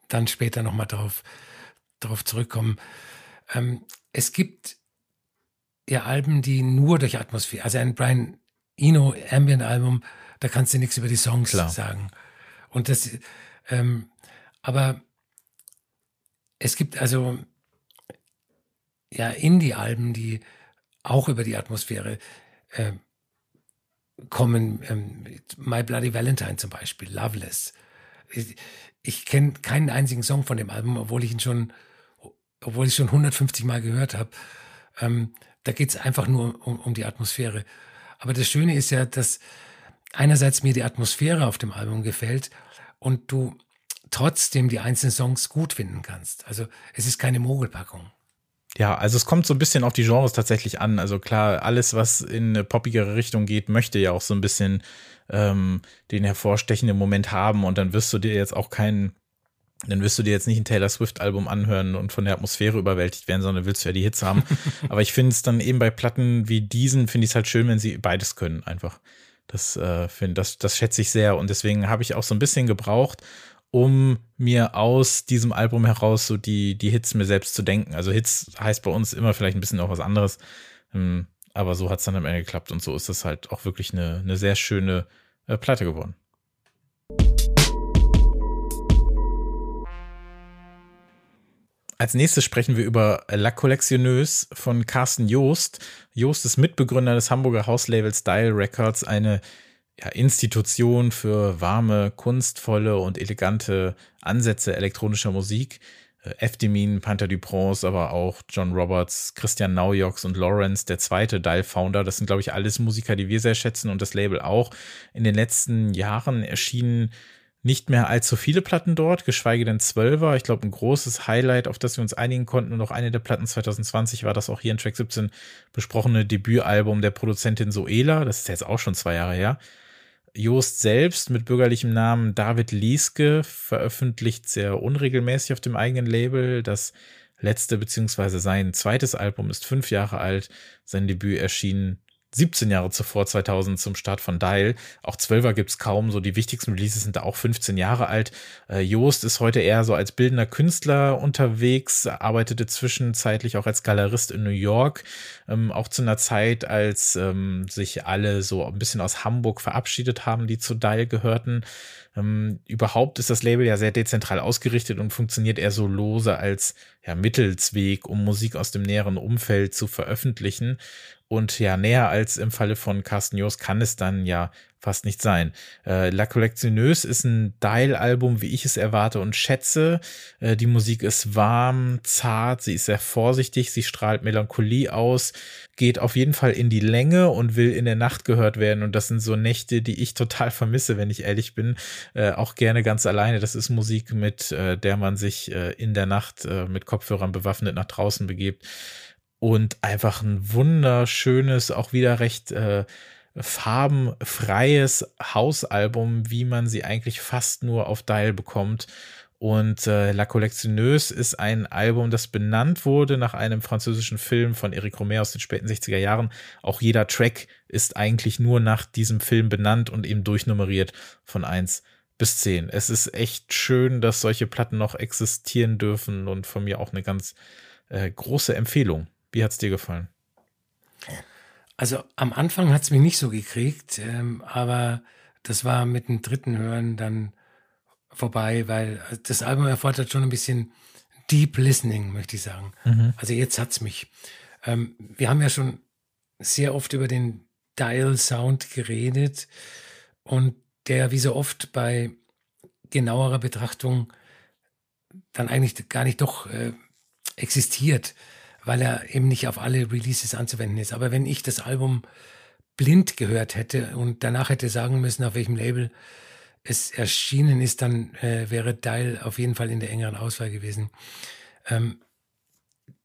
dann später nochmal drauf, drauf zurückkommen. Ähm, es gibt ja Alben, die nur durch Atmosphäre, also ein Brian Eno Ambient Album, da kannst du nichts über die Songs Klar. sagen. Und das, ähm, aber es gibt also ja Indie-Alben, die auch über die Atmosphäre äh, kommen. Ähm, My Bloody Valentine zum Beispiel, Loveless. Ich, ich kenne keinen einzigen Song von dem Album, obwohl ich ihn schon, obwohl ich schon 150 Mal gehört habe. Ähm, da geht es einfach nur um, um die Atmosphäre. Aber das Schöne ist ja, dass einerseits mir die Atmosphäre auf dem Album gefällt und du trotzdem die einzelnen Songs gut finden kannst. Also es ist keine Mogelpackung. Ja, also es kommt so ein bisschen auf die Genres tatsächlich an. Also klar, alles, was in eine poppigere Richtung geht, möchte ja auch so ein bisschen ähm, den hervorstechenden Moment haben und dann wirst du dir jetzt auch keinen dann wirst du dir jetzt nicht ein Taylor Swift-Album anhören und von der Atmosphäre überwältigt werden, sondern willst du ja die Hits haben. Aber ich finde es dann eben bei Platten wie diesen, finde ich es halt schön, wenn sie beides können, einfach. Das äh, finde, das, das schätze ich sehr. Und deswegen habe ich auch so ein bisschen gebraucht, um mir aus diesem Album heraus so die, die Hits mir selbst zu denken. Also Hits heißt bei uns immer vielleicht ein bisschen auch was anderes. Ähm, aber so hat es dann am Ende geklappt und so ist das halt auch wirklich eine, eine sehr schöne äh, Platte geworden. Als nächstes sprechen wir über La Collectionneuse von Carsten Joost. Joost ist Mitbegründer des Hamburger Hauslabels Style Records, eine ja, Institution für warme, kunstvolle und elegante Ansätze elektronischer Musik. Äh, Efdemin, Panther Dupronce, aber auch John Roberts, Christian Naujoks und Lawrence, der zweite Dial-Founder. Das sind, glaube ich, alles Musiker, die wir sehr schätzen und das Label auch. In den letzten Jahren erschienen nicht mehr allzu viele Platten dort, geschweige denn Zwölfer. Ich glaube, ein großes Highlight, auf das wir uns einigen konnten und auch eine der Platten 2020 war das auch hier in Track 17 besprochene Debütalbum der Produzentin Soela. Das ist jetzt auch schon zwei Jahre her. Joost selbst mit bürgerlichem Namen David Lieske veröffentlicht sehr unregelmäßig auf dem eigenen Label. Das letzte beziehungsweise sein zweites Album ist fünf Jahre alt. Sein Debüt erschien 17 Jahre zuvor, 2000 zum Start von Dial. Auch 12er gibt's kaum, so die wichtigsten Releases sind da auch 15 Jahre alt. Äh, Joost ist heute eher so als bildender Künstler unterwegs, arbeitete zwischenzeitlich auch als Galerist in New York, ähm, auch zu einer Zeit, als ähm, sich alle so ein bisschen aus Hamburg verabschiedet haben, die zu Dial gehörten. Ähm, überhaupt ist das Label ja sehr dezentral ausgerichtet und funktioniert eher so lose als ja, Mittelsweg, um Musik aus dem näheren Umfeld zu veröffentlichen. Und ja, näher als im Falle von Carsten Jost kann es dann ja fast nicht sein. Äh, La Collectionneuse ist ein Dial-Album, wie ich es erwarte und schätze. Äh, die Musik ist warm, zart, sie ist sehr vorsichtig, sie strahlt Melancholie aus, geht auf jeden Fall in die Länge und will in der Nacht gehört werden. Und das sind so Nächte, die ich total vermisse, wenn ich ehrlich bin. Äh, auch gerne ganz alleine. Das ist Musik, mit äh, der man sich äh, in der Nacht äh, mit Kopfhörern bewaffnet nach draußen begibt und einfach ein wunderschönes, auch wieder recht äh, farbenfreies Hausalbum, wie man sie eigentlich fast nur auf Dial bekommt. Und äh, La Collectionneuse ist ein Album, das benannt wurde nach einem französischen Film von Eric Romer aus den späten 60er Jahren. Auch jeder Track ist eigentlich nur nach diesem Film benannt und eben durchnummeriert von 1 bis 10. Es ist echt schön, dass solche Platten noch existieren dürfen und von mir auch eine ganz äh, große Empfehlung. Wie hat es dir gefallen? Also am Anfang hat es mich nicht so gekriegt, ähm, aber das war mit dem dritten Hören dann vorbei, weil das Album erfordert schon ein bisschen Deep Listening, möchte ich sagen. Mhm. Also jetzt hat es mich. Ähm, wir haben ja schon sehr oft über den Dial Sound geredet und der wie so oft bei genauerer Betrachtung dann eigentlich gar nicht doch äh, existiert weil er eben nicht auf alle Releases anzuwenden ist. Aber wenn ich das Album blind gehört hätte und danach hätte sagen müssen, auf welchem Label es erschienen ist, dann äh, wäre Dial auf jeden Fall in der engeren Auswahl gewesen. Ähm,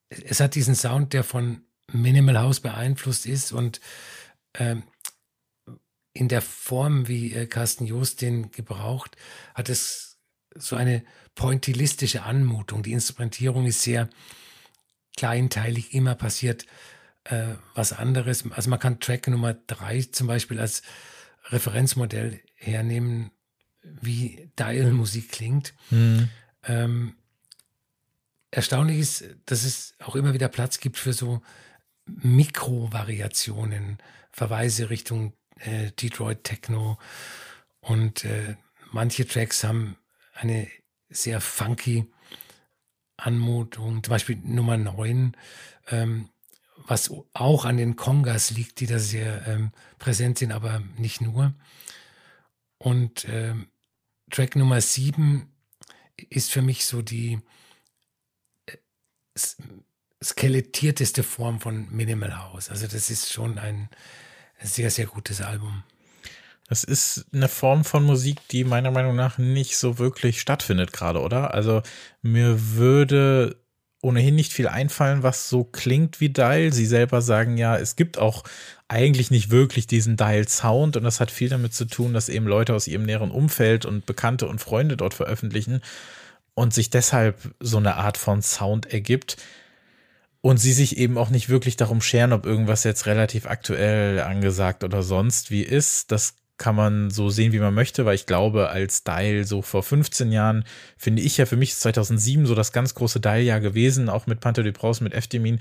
es hat diesen Sound, der von Minimal House beeinflusst ist und ähm, in der Form, wie äh, Carsten Joost den gebraucht, hat es so eine pointillistische Anmutung. Die Instrumentierung ist sehr kleinteilig immer passiert äh, was anderes. Also man kann Track Nummer drei zum Beispiel als Referenzmodell hernehmen, wie Dial-Musik klingt. Mhm. Ähm, erstaunlich ist, dass es auch immer wieder Platz gibt für so Mikrovariationen, Verweise Richtung äh, Detroit Techno und äh, manche Tracks haben eine sehr funky Anmutung, zum Beispiel Nummer 9, ähm, was auch an den Kongas liegt, die da sehr ähm, präsent sind, aber nicht nur. Und ähm, Track Nummer 7 ist für mich so die äh, skelettierteste Form von Minimal House. Also das ist schon ein sehr, sehr gutes Album. Das ist eine Form von Musik, die meiner Meinung nach nicht so wirklich stattfindet gerade, oder? Also mir würde ohnehin nicht viel einfallen, was so klingt wie Dial. Sie selber sagen ja, es gibt auch eigentlich nicht wirklich diesen Dial-Sound und das hat viel damit zu tun, dass eben Leute aus ihrem näheren Umfeld und Bekannte und Freunde dort veröffentlichen und sich deshalb so eine Art von Sound ergibt. Und sie sich eben auch nicht wirklich darum scheren, ob irgendwas jetzt relativ aktuell angesagt oder sonst wie ist. Das kann man so sehen, wie man möchte, weil ich glaube, als Dial so vor 15 Jahren, finde ich ja für mich ist 2007 so das ganz große Dial-Jahr gewesen, auch mit Panther du Prause, mit Eftemin.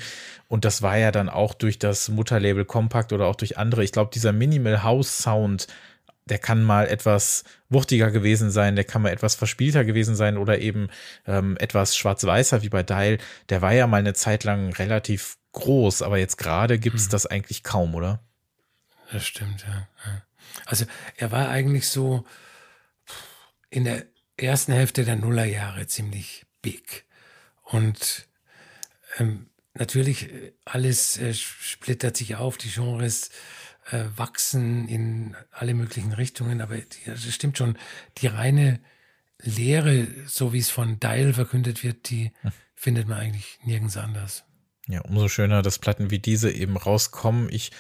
Und das war ja dann auch durch das Mutterlabel Compact oder auch durch andere. Ich glaube, dieser Minimal House Sound, der kann mal etwas wuchtiger gewesen sein, der kann mal etwas verspielter gewesen sein oder eben ähm, etwas schwarz-weißer wie bei Dial. Der war ja mal eine Zeit lang relativ groß, aber jetzt gerade gibt's mhm. das eigentlich kaum, oder? Das stimmt, ja. ja. Also er war eigentlich so in der ersten Hälfte der Nullerjahre ziemlich big. Und ähm, natürlich äh, alles äh, splittert sich auf, die Genres äh, wachsen in alle möglichen Richtungen, aber das stimmt schon, die reine Lehre, so wie es von Dial verkündet wird, die hm. findet man eigentlich nirgends anders. Ja, umso schöner, dass Platten wie diese eben rauskommen. Ich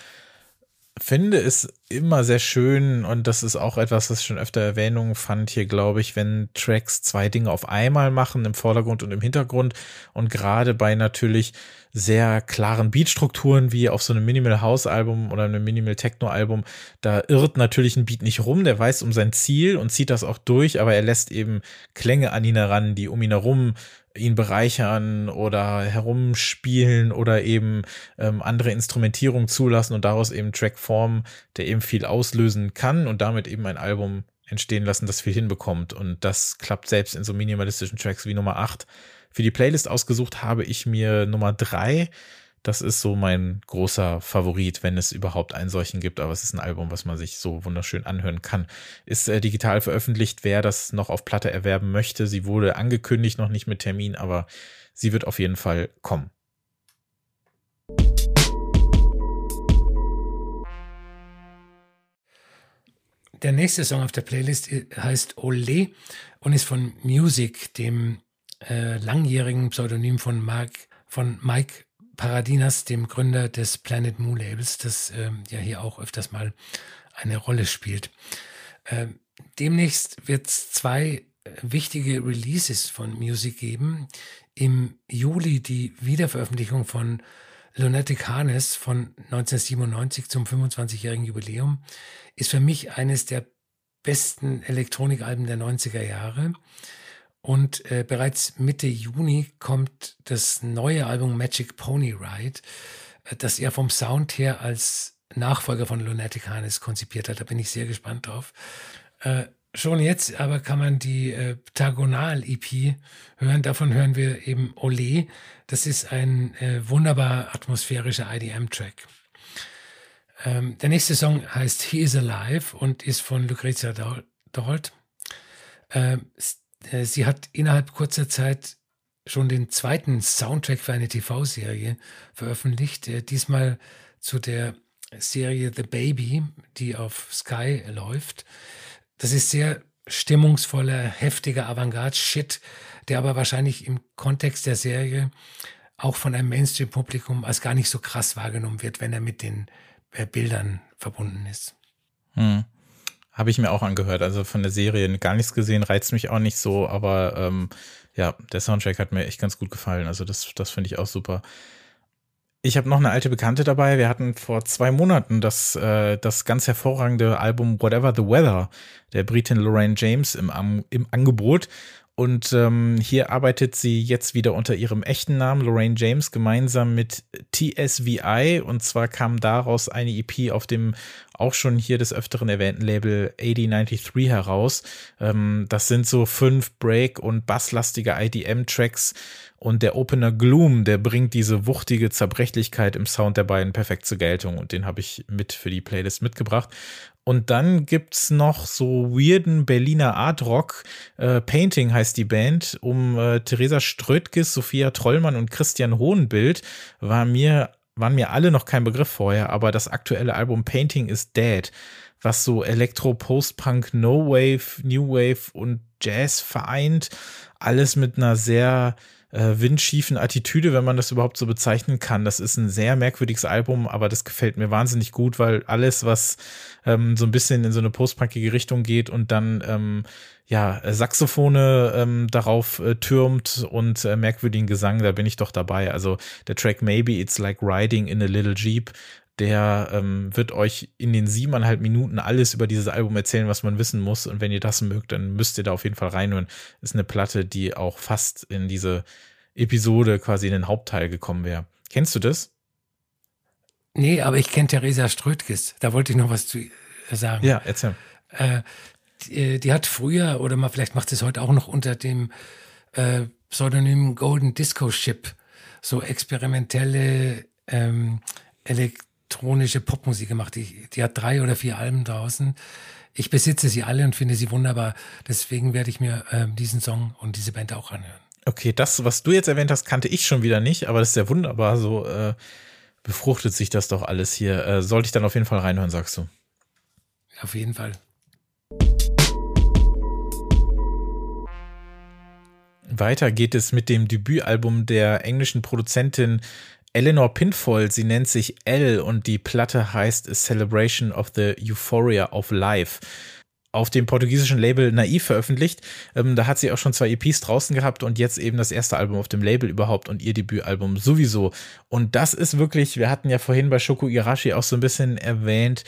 finde es immer sehr schön und das ist auch etwas, was schon öfter Erwähnung fand hier, glaube ich, wenn Tracks zwei Dinge auf einmal machen, im Vordergrund und im Hintergrund und gerade bei natürlich sehr klaren Beatstrukturen wie auf so einem Minimal House Album oder einem Minimal Techno Album, da irrt natürlich ein Beat nicht rum, der weiß um sein Ziel und zieht das auch durch, aber er lässt eben Klänge an ihn heran, die um ihn herum ihn bereichern oder herumspielen oder eben ähm, andere Instrumentierung zulassen und daraus eben Trackform, der eben viel auslösen kann und damit eben ein Album entstehen lassen, das viel hinbekommt. Und das klappt selbst in so minimalistischen Tracks wie Nummer 8. Für die Playlist ausgesucht habe ich mir Nummer 3 das ist so mein großer Favorit, wenn es überhaupt einen solchen gibt. Aber es ist ein Album, was man sich so wunderschön anhören kann. Ist äh, digital veröffentlicht, wer das noch auf Platte erwerben möchte. Sie wurde angekündigt, noch nicht mit Termin, aber sie wird auf jeden Fall kommen. Der nächste Song auf der Playlist heißt Ole und ist von Music, dem äh, langjährigen Pseudonym von Mark, von Mike Paradinas, dem Gründer des Planet Moo Labels, das ähm, ja hier auch öfters mal eine Rolle spielt. Ähm, demnächst wird es zwei äh, wichtige Releases von Music geben. Im Juli die Wiederveröffentlichung von Lunatic Harness von 1997 zum 25-jährigen Jubiläum ist für mich eines der besten Elektronikalben der 90er Jahre. Und äh, bereits Mitte Juni kommt das neue Album Magic Pony Ride, äh, das er vom Sound her als Nachfolger von Lunatic Harness konzipiert hat. Da bin ich sehr gespannt drauf. Äh, schon jetzt aber kann man die äh, Ptagonal-EP hören. Davon hören wir eben Ole. Das ist ein äh, wunderbar atmosphärischer IDM-Track. Ähm, der nächste Song heißt He is Alive und ist von Lucrezia Dort. Ähm, äh, sie hat innerhalb kurzer Zeit schon den zweiten Soundtrack für eine TV-Serie veröffentlicht, äh, diesmal zu der Serie The Baby, die auf Sky läuft. Das ist sehr stimmungsvoller, heftiger Avantgarde-Shit, der aber wahrscheinlich im Kontext der Serie auch von einem Mainstream-Publikum als gar nicht so krass wahrgenommen wird, wenn er mit den äh, Bildern verbunden ist. Hm. Habe ich mir auch angehört. Also von der Serie gar nichts gesehen, reizt mich auch nicht so, aber ähm, ja, der Soundtrack hat mir echt ganz gut gefallen. Also das, das finde ich auch super. Ich habe noch eine alte Bekannte dabei. Wir hatten vor zwei Monaten das, äh, das ganz hervorragende Album Whatever the Weather der Britin Lorraine James im, im Angebot. Und ähm, hier arbeitet sie jetzt wieder unter ihrem echten Namen, Lorraine James, gemeinsam mit TSVI. Und zwar kam daraus eine EP auf dem auch schon hier des öfteren erwähnten Label 8093 heraus. Ähm, das sind so fünf Break- und basslastige IDM-Tracks. Und der Opener Gloom, der bringt diese wuchtige Zerbrechlichkeit im Sound der beiden perfekt zur Geltung. Und den habe ich mit für die Playlist mitgebracht. Und dann gibt's noch so weirden Berliner Art Rock. Äh, Painting heißt die Band. Um äh, Theresa Strötkes, Sophia Trollmann und Christian Hohenbild war mir, waren mir alle noch kein Begriff vorher, aber das aktuelle Album Painting is Dead, was so Elektro, Post-Punk, No Wave, New Wave und Jazz vereint. Alles mit einer sehr äh, windschiefen Attitüde, wenn man das überhaupt so bezeichnen kann. Das ist ein sehr merkwürdiges Album, aber das gefällt mir wahnsinnig gut, weil alles, was ähm, so ein bisschen in so eine postpunkige Richtung geht und dann ähm, ja Saxophone ähm, darauf äh, türmt und äh, merkwürdigen Gesang, da bin ich doch dabei. Also der Track Maybe It's Like Riding in a Little Jeep Der ähm, wird euch in den siebeneinhalb Minuten alles über dieses Album erzählen, was man wissen muss. Und wenn ihr das mögt, dann müsst ihr da auf jeden Fall reinhören. Ist eine Platte, die auch fast in diese Episode quasi in den Hauptteil gekommen wäre. Kennst du das? Nee, aber ich kenne Theresa Strötkes. Da wollte ich noch was zu sagen. Ja, erzähl. Äh, die, die, hat früher, oder mal vielleicht macht sie es heute auch noch unter dem äh, Pseudonym Golden Disco Ship, so experimentelle ähm, elektronische Popmusik gemacht. Die, die hat drei oder vier Alben draußen. Ich besitze sie alle und finde sie wunderbar. Deswegen werde ich mir äh, diesen Song und diese Band auch anhören. Okay, das, was du jetzt erwähnt hast, kannte ich schon wieder nicht, aber das ist ja wunderbar. So äh, befruchtet sich das doch alles hier. Äh, sollte ich dann auf jeden Fall reinhören, sagst du? Auf jeden Fall. Weiter geht es mit dem Debütalbum der englischen Produzentin Eleanor Pinfold. Sie nennt sich L und die Platte heißt A Celebration of the Euphoria of Life auf dem portugiesischen Label Naiv veröffentlicht. Ähm, da hat sie auch schon zwei EPs draußen gehabt und jetzt eben das erste Album auf dem Label überhaupt und ihr Debütalbum sowieso. Und das ist wirklich, wir hatten ja vorhin bei Shoko Irashi auch so ein bisschen erwähnt,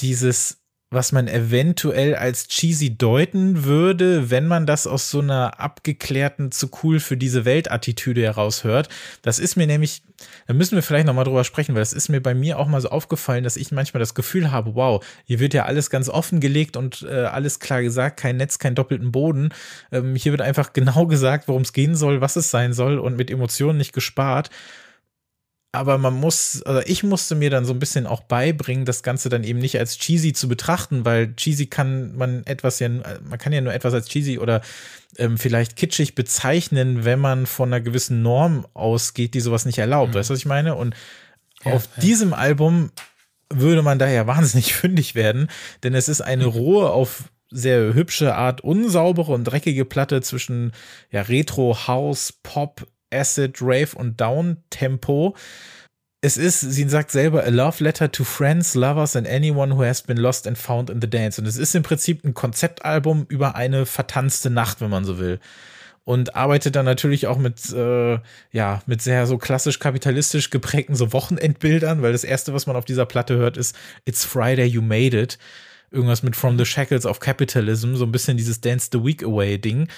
dieses was man eventuell als cheesy deuten würde, wenn man das aus so einer abgeklärten, zu cool für diese Welt-Attitüde heraushört. Das ist mir nämlich, da müssen wir vielleicht nochmal drüber sprechen, weil das ist mir bei mir auch mal so aufgefallen, dass ich manchmal das Gefühl habe, wow, hier wird ja alles ganz offen gelegt und äh, alles klar gesagt, kein Netz, kein doppelten Boden. Ähm, hier wird einfach genau gesagt, worum es gehen soll, was es sein soll und mit Emotionen nicht gespart aber man muss, also ich musste mir dann so ein bisschen auch beibringen, das Ganze dann eben nicht als cheesy zu betrachten, weil cheesy kann man etwas ja, man kann ja nur etwas als cheesy oder ähm, vielleicht kitschig bezeichnen, wenn man von einer gewissen Norm ausgeht, die sowas nicht erlaubt. Mhm. Weißt du, was ich meine? Und ja, auf ja. diesem Album würde man daher wahnsinnig fündig werden, denn es ist eine rohe, auf sehr hübsche Art unsaubere und dreckige Platte zwischen ja, Retro, House, Pop, Acid, Rave und Down-Tempo. Es ist, sie sagt selber, a love letter to friends, lovers and anyone who has been lost and found in the dance. Und es ist im Prinzip ein Konzeptalbum über eine vertanzte Nacht, wenn man so will. Und arbeitet dann natürlich auch mit, äh, ja, mit sehr so klassisch kapitalistisch geprägten so Wochenendbildern, weil das erste, was man auf dieser Platte hört, ist It's Friday, you made it. Irgendwas mit From the Shackles of Capitalism, so ein bisschen dieses Dance the Week Away Ding.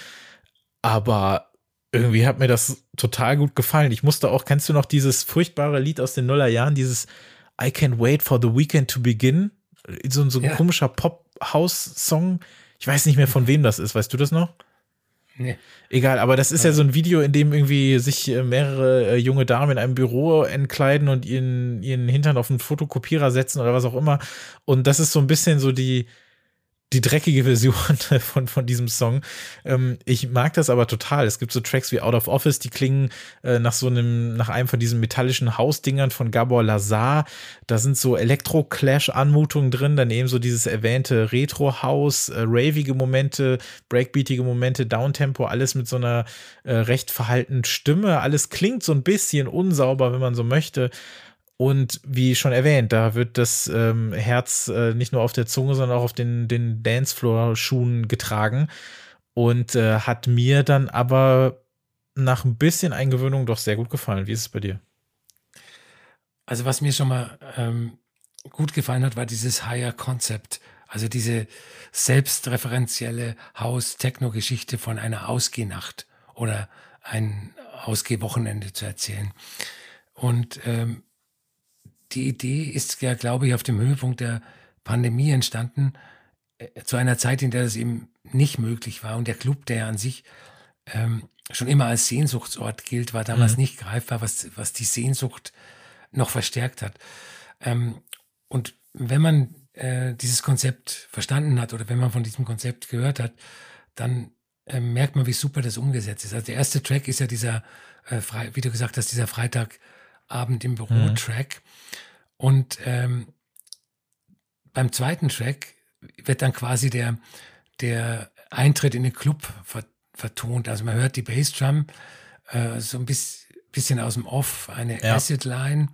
Aber irgendwie hat mir das total gut gefallen. Ich musste auch, kennst du noch dieses furchtbare Lied aus den Nullerjahren, dieses I Can't Wait for the Weekend to Begin? So, so ein ja. komischer Pop-House-Song. Ich weiß nicht mehr, von wem das ist. Weißt du das noch? Nee. Egal, aber das ist ja so ein Video, in dem irgendwie sich äh, mehrere äh, junge Damen in einem Büro entkleiden und ihren, ihren Hintern auf einen Fotokopierer setzen oder was auch immer. Und das ist so ein bisschen so die, die dreckige Version von, von diesem Song. Ähm, ich mag das aber total. Es gibt so Tracks wie Out of Office, die klingen äh, nach so einem, nach einem von diesen metallischen Hausdingern von Gabor Lazar. Da sind so Elektro-Clash-Anmutungen drin, daneben so dieses erwähnte Retro-House, äh, ravige Momente, breakbeatige Momente, Downtempo, alles mit so einer äh, recht verhaltenen Stimme. Alles klingt so ein bisschen unsauber, wenn man so möchte. Und wie schon erwähnt, da wird das ähm, Herz äh, nicht nur auf der Zunge, sondern auch auf den, den Dancefloor-Schuhen getragen. Und äh, hat mir dann aber nach ein bisschen Eingewöhnung doch sehr gut gefallen. Wie ist es bei dir? Also, was mir schon mal ähm, gut gefallen hat, war dieses Higher Concept. Also diese selbstreferenzielle Haus-Techno-Geschichte von einer Ausgehnacht oder ein Ausgehwochenende zu erzählen. Und ähm, die Idee ist ja, glaube ich, auf dem Höhepunkt der Pandemie entstanden, äh, zu einer Zeit, in der das eben nicht möglich war. Und der Club, der an sich ähm, schon immer als Sehnsuchtsort gilt, war damals mhm. nicht greifbar, was, was die Sehnsucht noch verstärkt hat. Ähm, und wenn man äh, dieses Konzept verstanden hat oder wenn man von diesem Konzept gehört hat, dann äh, merkt man, wie super das umgesetzt ist. Also der erste Track ist ja dieser, äh, wie du gesagt hast, dieser Freitagabend im Büro-Track. Mhm. Und ähm, beim zweiten Track wird dann quasi der, der Eintritt in den Club vertont. Also man hört die Bassdrum äh, so ein bisschen aus dem Off, eine ja. Acid-Line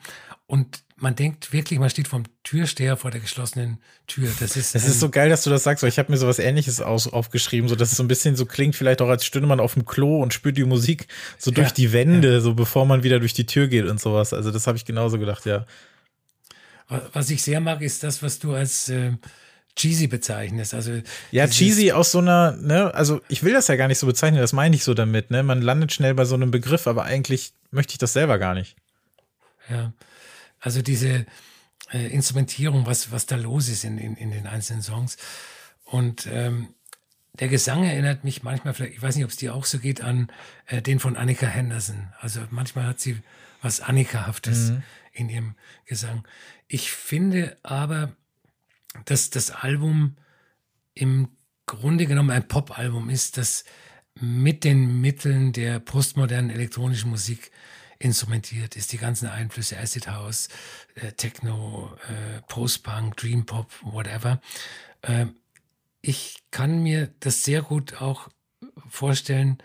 und man denkt wirklich, man steht vom Türsteher vor der geschlossenen Tür. Das ist, das ist so geil, dass du das sagst, weil ich habe mir sowas ähnliches aus, aufgeschrieben, so dass es so ein bisschen so klingt, vielleicht auch als stünde man auf dem Klo und spürt die Musik so durch ja, die Wände, ja. so bevor man wieder durch die Tür geht und sowas. Also das habe ich genauso gedacht, ja. Was ich sehr mag, ist das, was du als äh, cheesy bezeichnest. Also ja, cheesy aus so einer, ne, also ich will das ja gar nicht so bezeichnen, das meine ich so damit, ne? Man landet schnell bei so einem Begriff, aber eigentlich möchte ich das selber gar nicht. Ja, also diese äh, Instrumentierung, was, was da los ist in, in, in den einzelnen Songs. Und ähm, der Gesang erinnert mich manchmal, vielleicht, ich weiß nicht, ob es dir auch so geht, an äh, den von Annika Henderson. Also manchmal hat sie was Annika-haftes mhm. in ihrem Gesang. Ich finde aber, dass das Album im Grunde genommen ein Pop-Album ist, das mit den Mitteln der postmodernen elektronischen Musik instrumentiert ist. Die ganzen Einflüsse, Acid House, äh, Techno, äh, Post-Punk, Dream Pop, whatever. Äh, ich kann mir das sehr gut auch vorstellen,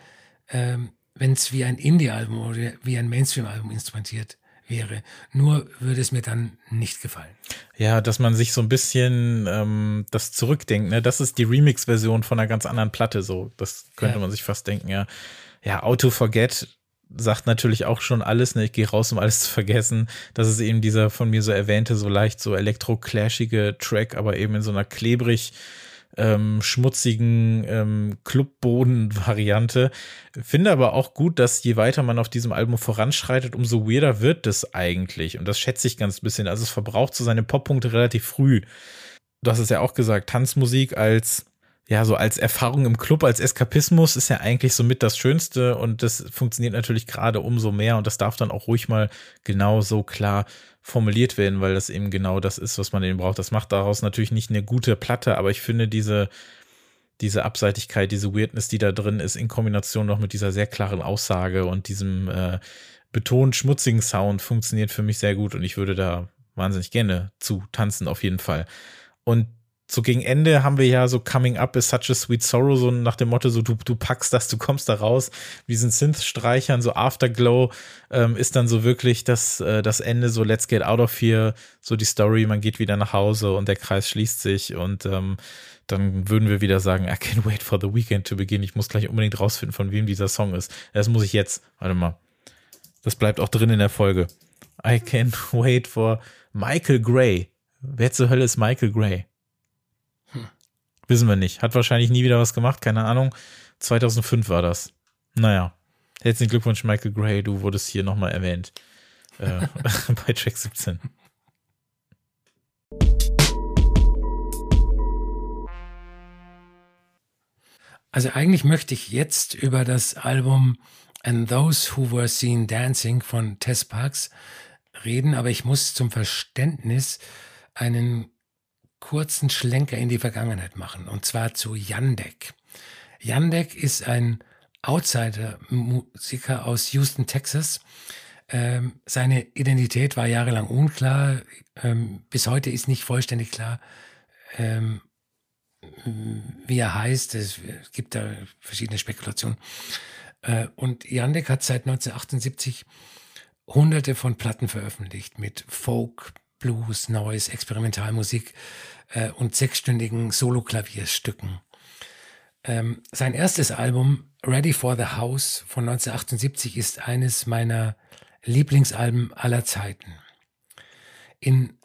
ähm, wenn es wie ein Indie-Album oder wie ein Mainstream-Album instrumentiert wäre. Nur würde es mir dann nicht gefallen. Ja, dass man sich so ein bisschen ähm, das zurückdenkt. Ne? Das ist die Remix-Version von einer ganz anderen Platte. So, das könnte ja. man sich fast denken. Ja, ja, Auto Forget sagt natürlich auch schon alles. Ne? Ich gehe raus, um alles zu vergessen. Das ist eben dieser von mir so erwähnte, so leicht so elektro-clashige Track, aber eben in so einer klebrig ähm, schmutzigen ähm, Clubboden-Variante. Finde aber auch gut, dass je weiter man auf diesem Album voranschreitet, umso weirder wird es eigentlich. Und das schätze ich ganz bisschen. Also es verbraucht so seine Poppunkte relativ früh. Du hast es ja auch gesagt, Tanzmusik als ja, so als Erfahrung im Club, als Eskapismus ist ja eigentlich so mit das Schönste und das funktioniert natürlich gerade umso mehr und das darf dann auch ruhig mal genau so klar formuliert werden, weil das eben genau das ist, was man eben braucht. Das macht daraus natürlich nicht eine gute Platte, aber ich finde diese, diese Abseitigkeit, diese Weirdness, die da drin ist, in Kombination noch mit dieser sehr klaren Aussage und diesem äh, betont schmutzigen Sound funktioniert für mich sehr gut und ich würde da wahnsinnig gerne zu tanzen auf jeden Fall. Und so gegen Ende haben wir ja so Coming Up is such a sweet sorrow, so nach dem Motto, so du, du packst das, du kommst da raus, wie diesen Synth-Streichern, so Afterglow ähm, ist dann so wirklich das, äh, das Ende, so let's get out of here, so die Story, man geht wieder nach Hause und der Kreis schließt sich und ähm, dann würden wir wieder sagen, I can't wait for the weekend to begin. Ich muss gleich unbedingt rausfinden, von wem dieser Song ist. Das muss ich jetzt. Warte mal. Das bleibt auch drin in der Folge. I can't wait for Michael Gray. Wer zur Hölle ist Michael Gray? Wissen wir nicht. Hat wahrscheinlich nie wieder was gemacht, keine Ahnung. 2005 war das. Naja. Herzlichen Glückwunsch, Michael Gray, du wurdest hier nochmal erwähnt. Äh, bei Track 17. Also eigentlich möchte ich jetzt über das Album And Those Who Were Seen Dancing von Tess Parks reden, aber ich muss zum Verständnis einen kurzen Schlenker in die Vergangenheit machen, und zwar zu Yandek. Yandek ist ein Outsider-Musiker aus Houston, Texas. Ähm, seine Identität war jahrelang unklar. Ähm, bis heute ist nicht vollständig klar, ähm, wie er heißt. Es gibt da verschiedene Spekulationen. Äh, und Yandek hat seit 1978 hunderte von Platten veröffentlicht mit Folk, Blues, Noise, Experimentalmusik äh, und sechsstündigen Solo-Klavierstücken. Ähm, sein erstes Album, Ready for the House von 1978, ist eines meiner Lieblingsalben aller Zeiten. In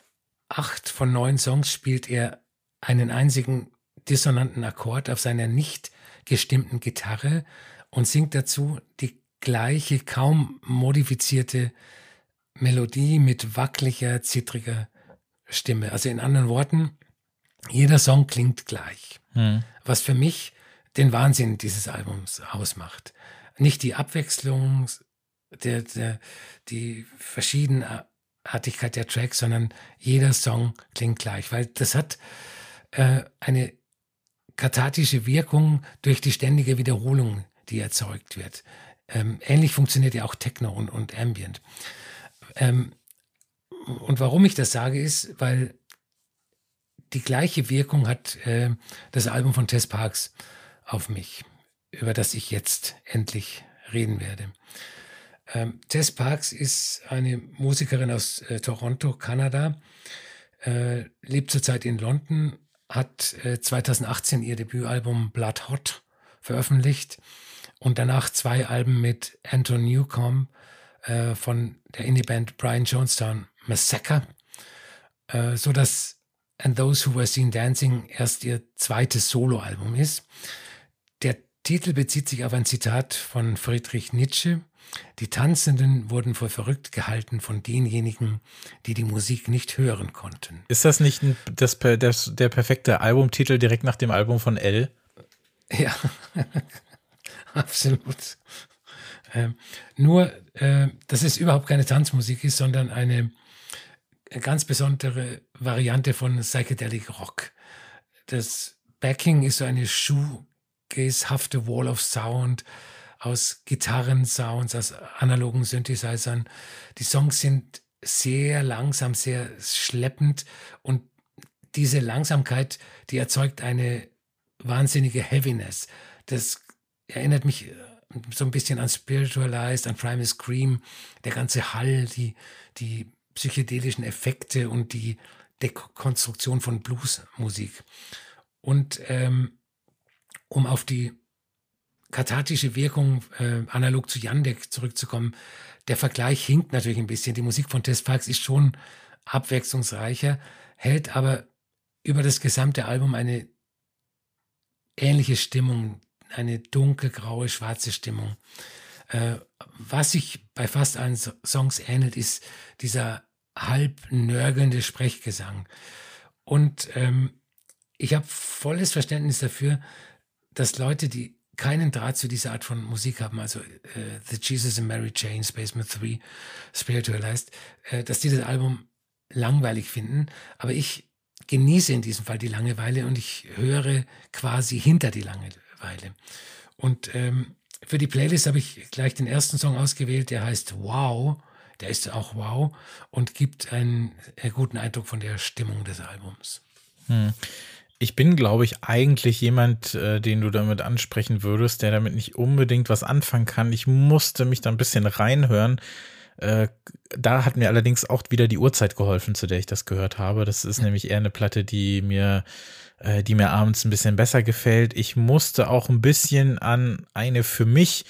acht von neun Songs spielt er einen einzigen dissonanten Akkord auf seiner nicht gestimmten Gitarre und singt dazu die gleiche, kaum modifizierte Melodie mit wackeliger, zittriger Stimme. Also in anderen Worten, jeder Song klingt gleich. Mhm. Was für mich den Wahnsinn dieses Albums ausmacht. Nicht die Abwechslung, der, der, die Verschiedenartigkeit der Tracks, sondern jeder Song klingt gleich, weil das hat äh, eine kathartische Wirkung durch die ständige Wiederholung, die erzeugt wird. Ähm, ähnlich funktioniert ja auch Techno und, und Ambient. Ähm, und warum ich das sage, ist, weil die gleiche Wirkung hat äh, das Album von Tess Parks auf mich, über das ich jetzt endlich reden werde. Ähm, Tess Parks ist eine Musikerin aus äh, Toronto, Kanada, äh, lebt zurzeit in London, hat äh, 2018 ihr Debütalbum Blood Hot veröffentlicht und danach zwei Alben mit Anton Newcomb äh, von der Indie-Band Brian Jonestown Massacre äh, so dass And Those Who Were Seen Dancing erst ihr zweites Soloalbum ist. Der Titel bezieht sich auf ein Zitat von Friedrich Nietzsche. Die Tanzenden wurden für verrückt gehalten von denjenigen, die die Musik nicht hören konnten. Ist das nicht das, das, der perfekte Albumtitel direkt nach dem Album von L? Ja, absolut. Ähm, nur, äh, dass es überhaupt keine Tanzmusik ist, sondern eine ganz besondere Variante von Psychedelic Rock. Das Backing ist so eine shoegazehafte Wall of Sound aus Gitarrensounds, aus analogen Synthesizern. Die Songs sind sehr langsam, sehr schleppend und diese Langsamkeit, die erzeugt eine wahnsinnige Heaviness. Das erinnert mich äh, so ein bisschen an Spiritualized, an Primal Scream, der ganze Hall, die, die psychedelischen Effekte und die Dekonstruktion von Bluesmusik. Und ähm, um auf die kathartische Wirkung äh, analog zu Jandek zurückzukommen, der Vergleich hinkt natürlich ein bisschen. Die Musik von Tess Parks ist schon abwechslungsreicher, hält aber über das gesamte Album eine ähnliche Stimmung, eine dunkelgraue, schwarze Stimmung. Äh, was sich bei fast allen Songs ähnelt, ist dieser halb nörgelnde Sprechgesang. Und ähm, ich habe volles Verständnis dafür, dass Leute, die keinen Draht zu dieser Art von Musik haben, also äh, The Jesus and Mary Chain, Spaceman 3, Spiritualized, äh, dass die das Album langweilig finden. Aber ich genieße in diesem Fall die Langeweile und ich höre quasi hinter die Langeweile. Und ähm, für die Playlist habe ich gleich den ersten Song ausgewählt, der heißt Wow. Der ist auch wow und gibt einen guten Eindruck von der Stimmung des Albums. Hm. Ich bin, glaube ich, eigentlich jemand, äh, den du damit ansprechen würdest, der damit nicht unbedingt was anfangen kann. Ich musste mich da ein bisschen reinhören. Äh, da hat mir allerdings auch wieder die Uhrzeit geholfen, zu der ich das gehört habe. Das ist nämlich eher eine Platte, die mir äh, die mir abends ein bisschen besser gefällt. Ich musste auch ein bisschen an eine für mich,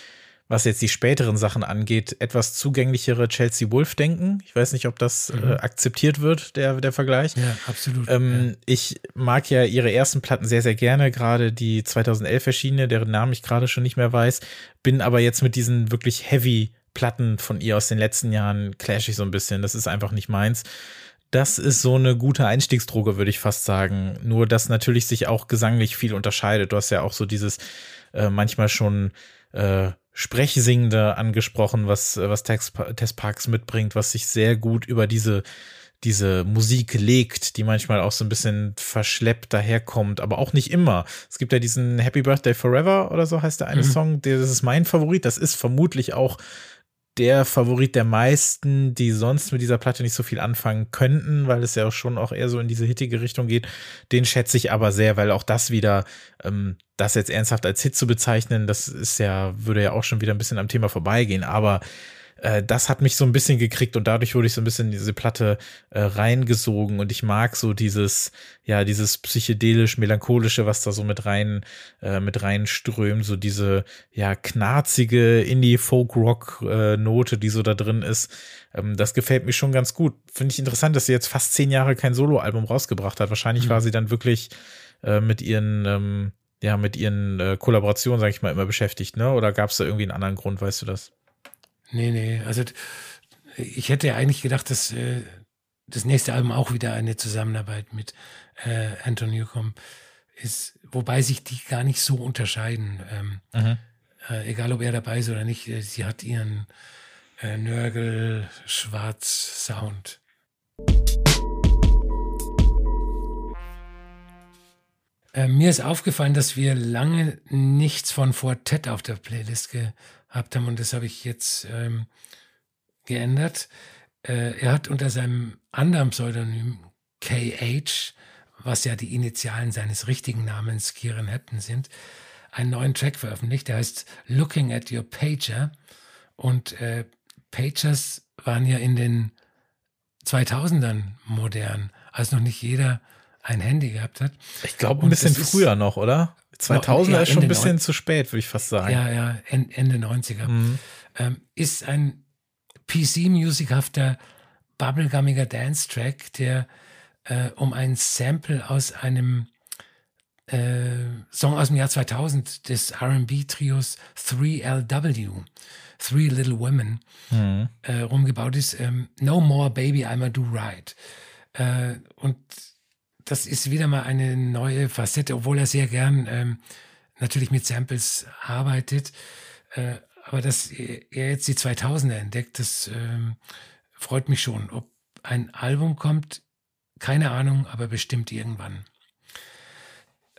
was jetzt die späteren Sachen angeht, etwas zugänglichere Chelsea Wolf denken. Ich weiß nicht, ob das mhm. äh, akzeptiert wird, der, der Vergleich. Ja, absolut. Ähm, ja. Ich mag ja ihre ersten Platten sehr, sehr gerne, gerade die 2011 erschienene, deren Namen ich gerade schon nicht mehr weiß, bin aber jetzt mit diesen wirklich heavy Platten von ihr aus den letzten Jahren clash ich so ein bisschen. Das ist einfach nicht meins das ist so eine gute Einstiegsdroge, würde ich fast sagen. Nur, dass natürlich sich auch gesanglich viel unterscheidet. Du hast ja auch so dieses äh, manchmal schon äh, Sprechsingende angesprochen, was, was Tess, Tess Parks mitbringt, was sich sehr gut über diese diese Musik legt, die manchmal auch so ein bisschen verschleppt daherkommt, aber auch nicht immer. Es gibt ja diesen Happy Birthday Forever oder so heißt der eine mhm. Song, der, das ist mein Favorit. Das ist vermutlich auch der Favorit der meisten, die sonst mit dieser Platte nicht so viel anfangen könnten, weil es ja auch schon auch eher so in diese hittige Richtung geht. Den schätze ich aber sehr, weil auch das wieder, ähm, das jetzt ernsthaft als Hit zu bezeichnen, das ist ja, würde ja auch schon wieder ein bisschen am Thema vorbeigehen. Aber äh, das hat mich so ein bisschen gekriegt und dadurch wurde ich so ein bisschen in diese Platte äh, reingesogen und ich mag so dieses, ja, dieses psychedelisch-melancholische, was da so mit rein, äh, mit reinströmt, so diese, ja, knarzige Indie-Folk-Rock-Note, die so da drin ist. Ähm, das gefällt mir schon ganz gut. Finde ich interessant, dass sie jetzt fast zehn Jahre kein Soloalbum rausgebracht hat. Wahrscheinlich mhm. war sie dann wirklich äh, mit ihren, ähm, ja, mit ihren äh, Kollaborationen, sag ich mal, immer beschäftigt, ne? Oder gab es da irgendwie einen anderen Grund, weißt du das? Nee, nee. Also ich hätte ja eigentlich gedacht, dass äh, das nächste Album auch wieder eine Zusammenarbeit mit äh, Anton Newcomb ist, wobei sich die gar nicht so unterscheiden. Ähm, mhm. äh, egal ob er dabei ist oder nicht, äh, sie hat ihren äh, Nörgel-Schwarz-Sound. Äh, mir ist aufgefallen, dass wir lange nichts von Fortet auf der Playlist ge gehabt haben und das habe ich jetzt ähm, geändert. Äh, er hat unter seinem anderen Pseudonym KH, was ja die Initialen seines richtigen Namens Kieran Hepton sind, einen neuen Track veröffentlicht, der heißt Looking at Your Pager. Und äh, Pagers waren ja in den 2000ern modern, als noch nicht jeder ein Handy gehabt hat. Ich glaube, ein bisschen früher noch, oder? 2000er ja, ist schon ein bisschen zu spät, würde ich fast sagen. Ja, ja, Ende 90er. Mhm. Ähm, ist ein PC-musikhafter, bubblegummiger Dance-Track, der äh, um ein Sample aus einem äh, Song aus dem Jahr 2000 des RB-Trios 3LW, Three Little Women, mhm. äh, rumgebaut ist. Ähm, no More Baby, I'ma Do Right. Äh, und das ist wieder mal eine neue Facette, obwohl er sehr gern ähm, natürlich mit Samples arbeitet. Äh, aber dass er jetzt die 2000er entdeckt, das ähm, freut mich schon. Ob ein Album kommt, keine Ahnung, aber bestimmt irgendwann.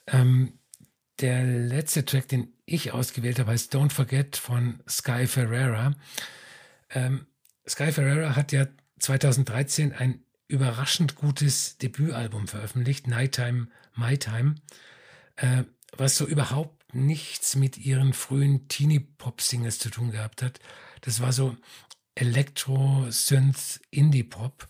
Ähm, der letzte Track, den ich ausgewählt habe, heißt Don't Forget von Sky Ferreira. Ähm, Sky Ferreira hat ja 2013 ein überraschend gutes Debütalbum veröffentlicht, Nighttime, My Time, äh, was so überhaupt nichts mit ihren frühen Teenie-Pop-Singles zu tun gehabt hat. Das war so Elektro, Synth, Indie-Pop.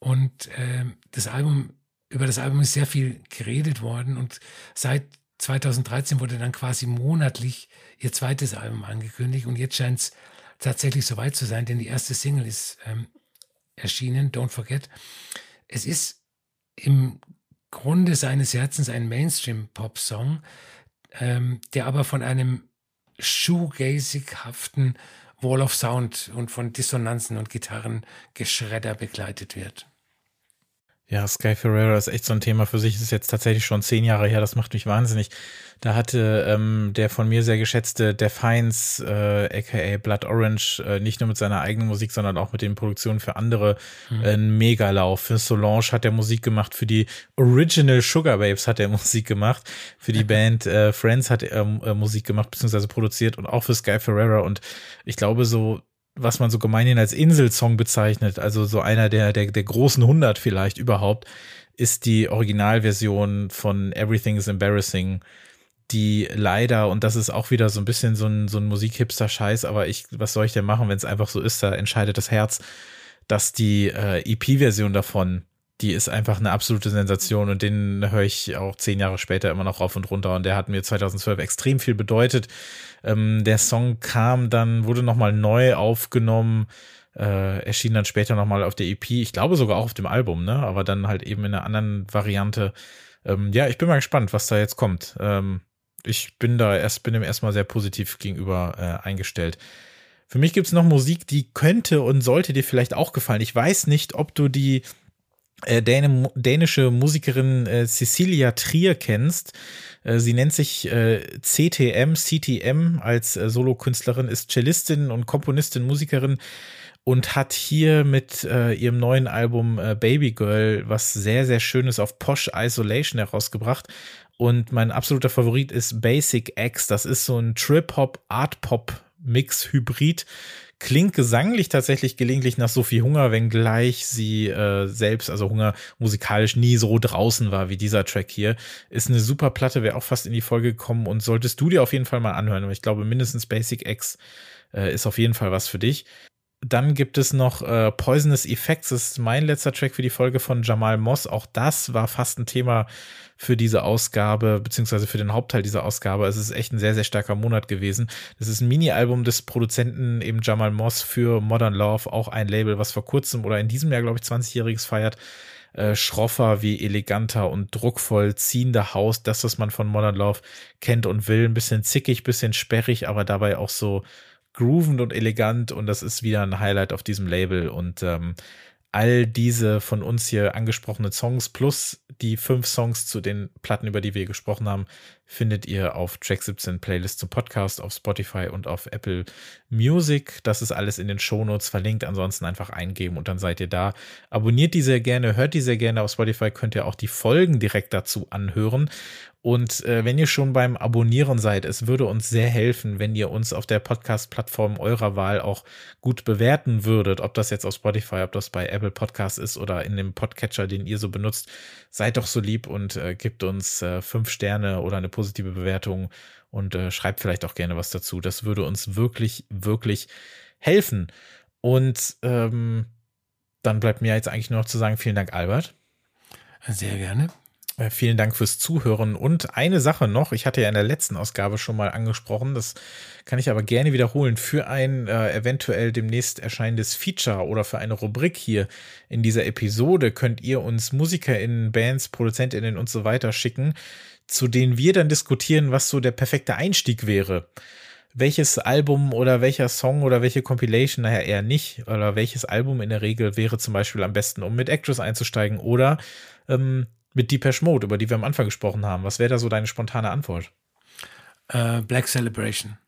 Und äh, das Album, über das Album ist sehr viel geredet worden und seit 2013 wurde dann quasi monatlich ihr zweites Album angekündigt und jetzt scheint es tatsächlich soweit zu sein, denn die erste Single ist ähm, erschienen, Don't Forget. Es ist im Grunde seines Herzens ein Mainstream-Pop-Song, ähm, der aber von einem shoegazig-haften Wall of Sound und von Dissonanzen und Gitarrengeschredder begleitet wird. Ja, Sky Ferreira ist echt so ein Thema für sich. Das ist jetzt tatsächlich schon zehn Jahre her. Das macht mich wahnsinnig. Da hatte ähm, der von mir sehr geschätzte Def Heinz, äh, aka Blood Orange, äh, nicht nur mit seiner eigenen Musik, sondern auch mit den Produktionen für andere mhm. äh, einen Megalauf. Für Solange hat er Musik gemacht, für die Original Sugar Babes hat er Musik gemacht, für die Band äh, Friends hat er äh, Musik gemacht, beziehungsweise produziert und auch für Sky Ferreira. Und ich glaube, so was man so gemeinhin als Inselsong bezeichnet, also so einer der, der, der großen 100 vielleicht überhaupt, ist die Originalversion von Everything is Embarrassing, die leider, und das ist auch wieder so ein bisschen so ein, so ein Musikhipster-Scheiß, aber ich, was soll ich denn machen, wenn es einfach so ist, da entscheidet das Herz, dass die äh, EP-Version davon die ist einfach eine absolute Sensation und den höre ich auch zehn Jahre später immer noch rauf und runter und der hat mir 2012 extrem viel bedeutet. Ähm, der Song kam dann, wurde nochmal neu aufgenommen, äh, erschien dann später nochmal auf der EP, ich glaube sogar auch auf dem Album, ne, aber dann halt eben in einer anderen Variante. Ähm, ja, ich bin mal gespannt, was da jetzt kommt. Ähm, ich bin da erst, bin dem erstmal sehr positiv gegenüber äh, eingestellt. Für mich gibt's noch Musik, die könnte und sollte dir vielleicht auch gefallen. Ich weiß nicht, ob du die Däne, dänische Musikerin äh, Cecilia Trier kennst. Äh, sie nennt sich äh, CTM, CTM als äh, Solokünstlerin, ist Cellistin und Komponistin, Musikerin und hat hier mit äh, ihrem neuen Album äh, Baby Girl was sehr, sehr Schönes auf Posh Isolation herausgebracht. Und mein absoluter Favorit ist Basic X. Das ist so ein Trip-Hop, Art-Pop-Mix-Hybrid Klingt gesanglich tatsächlich gelegentlich nach Sophie Hunger, wenngleich sie äh, selbst, also Hunger musikalisch nie so draußen war wie dieser Track hier. Ist eine super Platte, wäre auch fast in die Folge gekommen und solltest du dir auf jeden Fall mal anhören. Aber ich glaube, mindestens Basic X äh, ist auf jeden Fall was für dich. Dann gibt es noch äh, Poisonous Effects, das ist mein letzter Track für die Folge von Jamal Moss. Auch das war fast ein Thema für diese Ausgabe, beziehungsweise für den Hauptteil dieser Ausgabe. Es ist echt ein sehr, sehr starker Monat gewesen. Das ist ein Mini-Album des Produzenten eben Jamal Moss für Modern Love, auch ein Label, was vor kurzem oder in diesem Jahr, glaube ich, 20-jähriges feiert. Äh, schroffer wie eleganter und druckvoll ziehender Haus, das, was man von Modern Love kennt und will. Ein bisschen zickig, bisschen sperrig, aber dabei auch so groovend und elegant und das ist wieder ein Highlight auf diesem Label und ähm, all diese von uns hier angesprochenen Songs plus die fünf Songs zu den Platten, über die wir gesprochen haben, findet ihr auf Track 17 Playlist zum Podcast auf Spotify und auf Apple Music. Das ist alles in den Shownotes verlinkt. Ansonsten einfach eingeben und dann seid ihr da. Abonniert die sehr gerne, hört die sehr gerne. Auf Spotify könnt ihr auch die Folgen direkt dazu anhören. Und äh, wenn ihr schon beim Abonnieren seid, es würde uns sehr helfen, wenn ihr uns auf der Podcast-Plattform eurer Wahl auch gut bewerten würdet. Ob das jetzt auf Spotify, ob das bei Apple Podcasts ist oder in dem Podcatcher, den ihr so benutzt. Seid doch so lieb und äh, gebt uns äh, fünf Sterne oder eine positive Bewertung und äh, schreibt vielleicht auch gerne was dazu. Das würde uns wirklich, wirklich helfen. Und ähm, dann bleibt mir jetzt eigentlich nur noch zu sagen, vielen Dank, Albert. Sehr gerne. Äh, vielen Dank fürs Zuhören. Und eine Sache noch, ich hatte ja in der letzten Ausgabe schon mal angesprochen, das kann ich aber gerne wiederholen, für ein äh, eventuell demnächst erscheinendes Feature oder für eine Rubrik hier in dieser Episode könnt ihr uns MusikerInnen, Bands, ProduzentInnen und so weiter schicken, zu denen wir dann diskutieren, was so der perfekte Einstieg wäre welches Album oder welcher Song oder welche Compilation, naja eher nicht, oder welches Album in der Regel wäre zum Beispiel am besten, um mit Actress einzusteigen oder ähm, mit Deepesh Mode, über die wir am Anfang gesprochen haben. Was wäre da so deine spontane Antwort? Uh, Black Celebration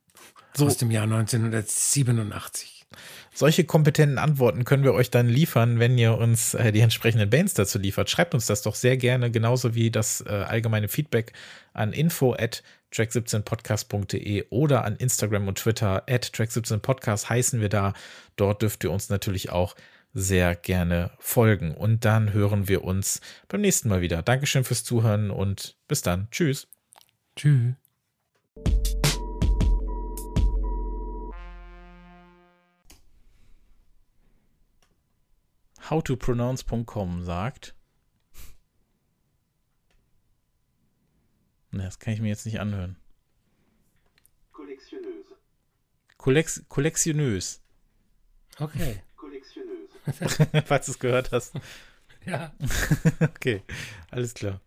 so. aus dem Jahr 1987. Solche kompetenten Antworten können wir euch dann liefern, wenn ihr uns äh, die entsprechenden Bands dazu liefert. Schreibt uns das doch sehr gerne, genauso wie das äh, allgemeine Feedback an info at track17podcast.de oder an Instagram und Twitter at track17podcast heißen wir da. Dort dürft ihr uns natürlich auch sehr gerne folgen. Und dann hören wir uns beim nächsten Mal wieder. Dankeschön fürs Zuhören und bis dann. Tschüss. Tschüss. howtopronounce.com sagt. Das kann ich mir jetzt nicht anhören. Kollektionös. Kollex kollektionös. Okay. Falls du es gehört hast. Ja. okay, alles klar.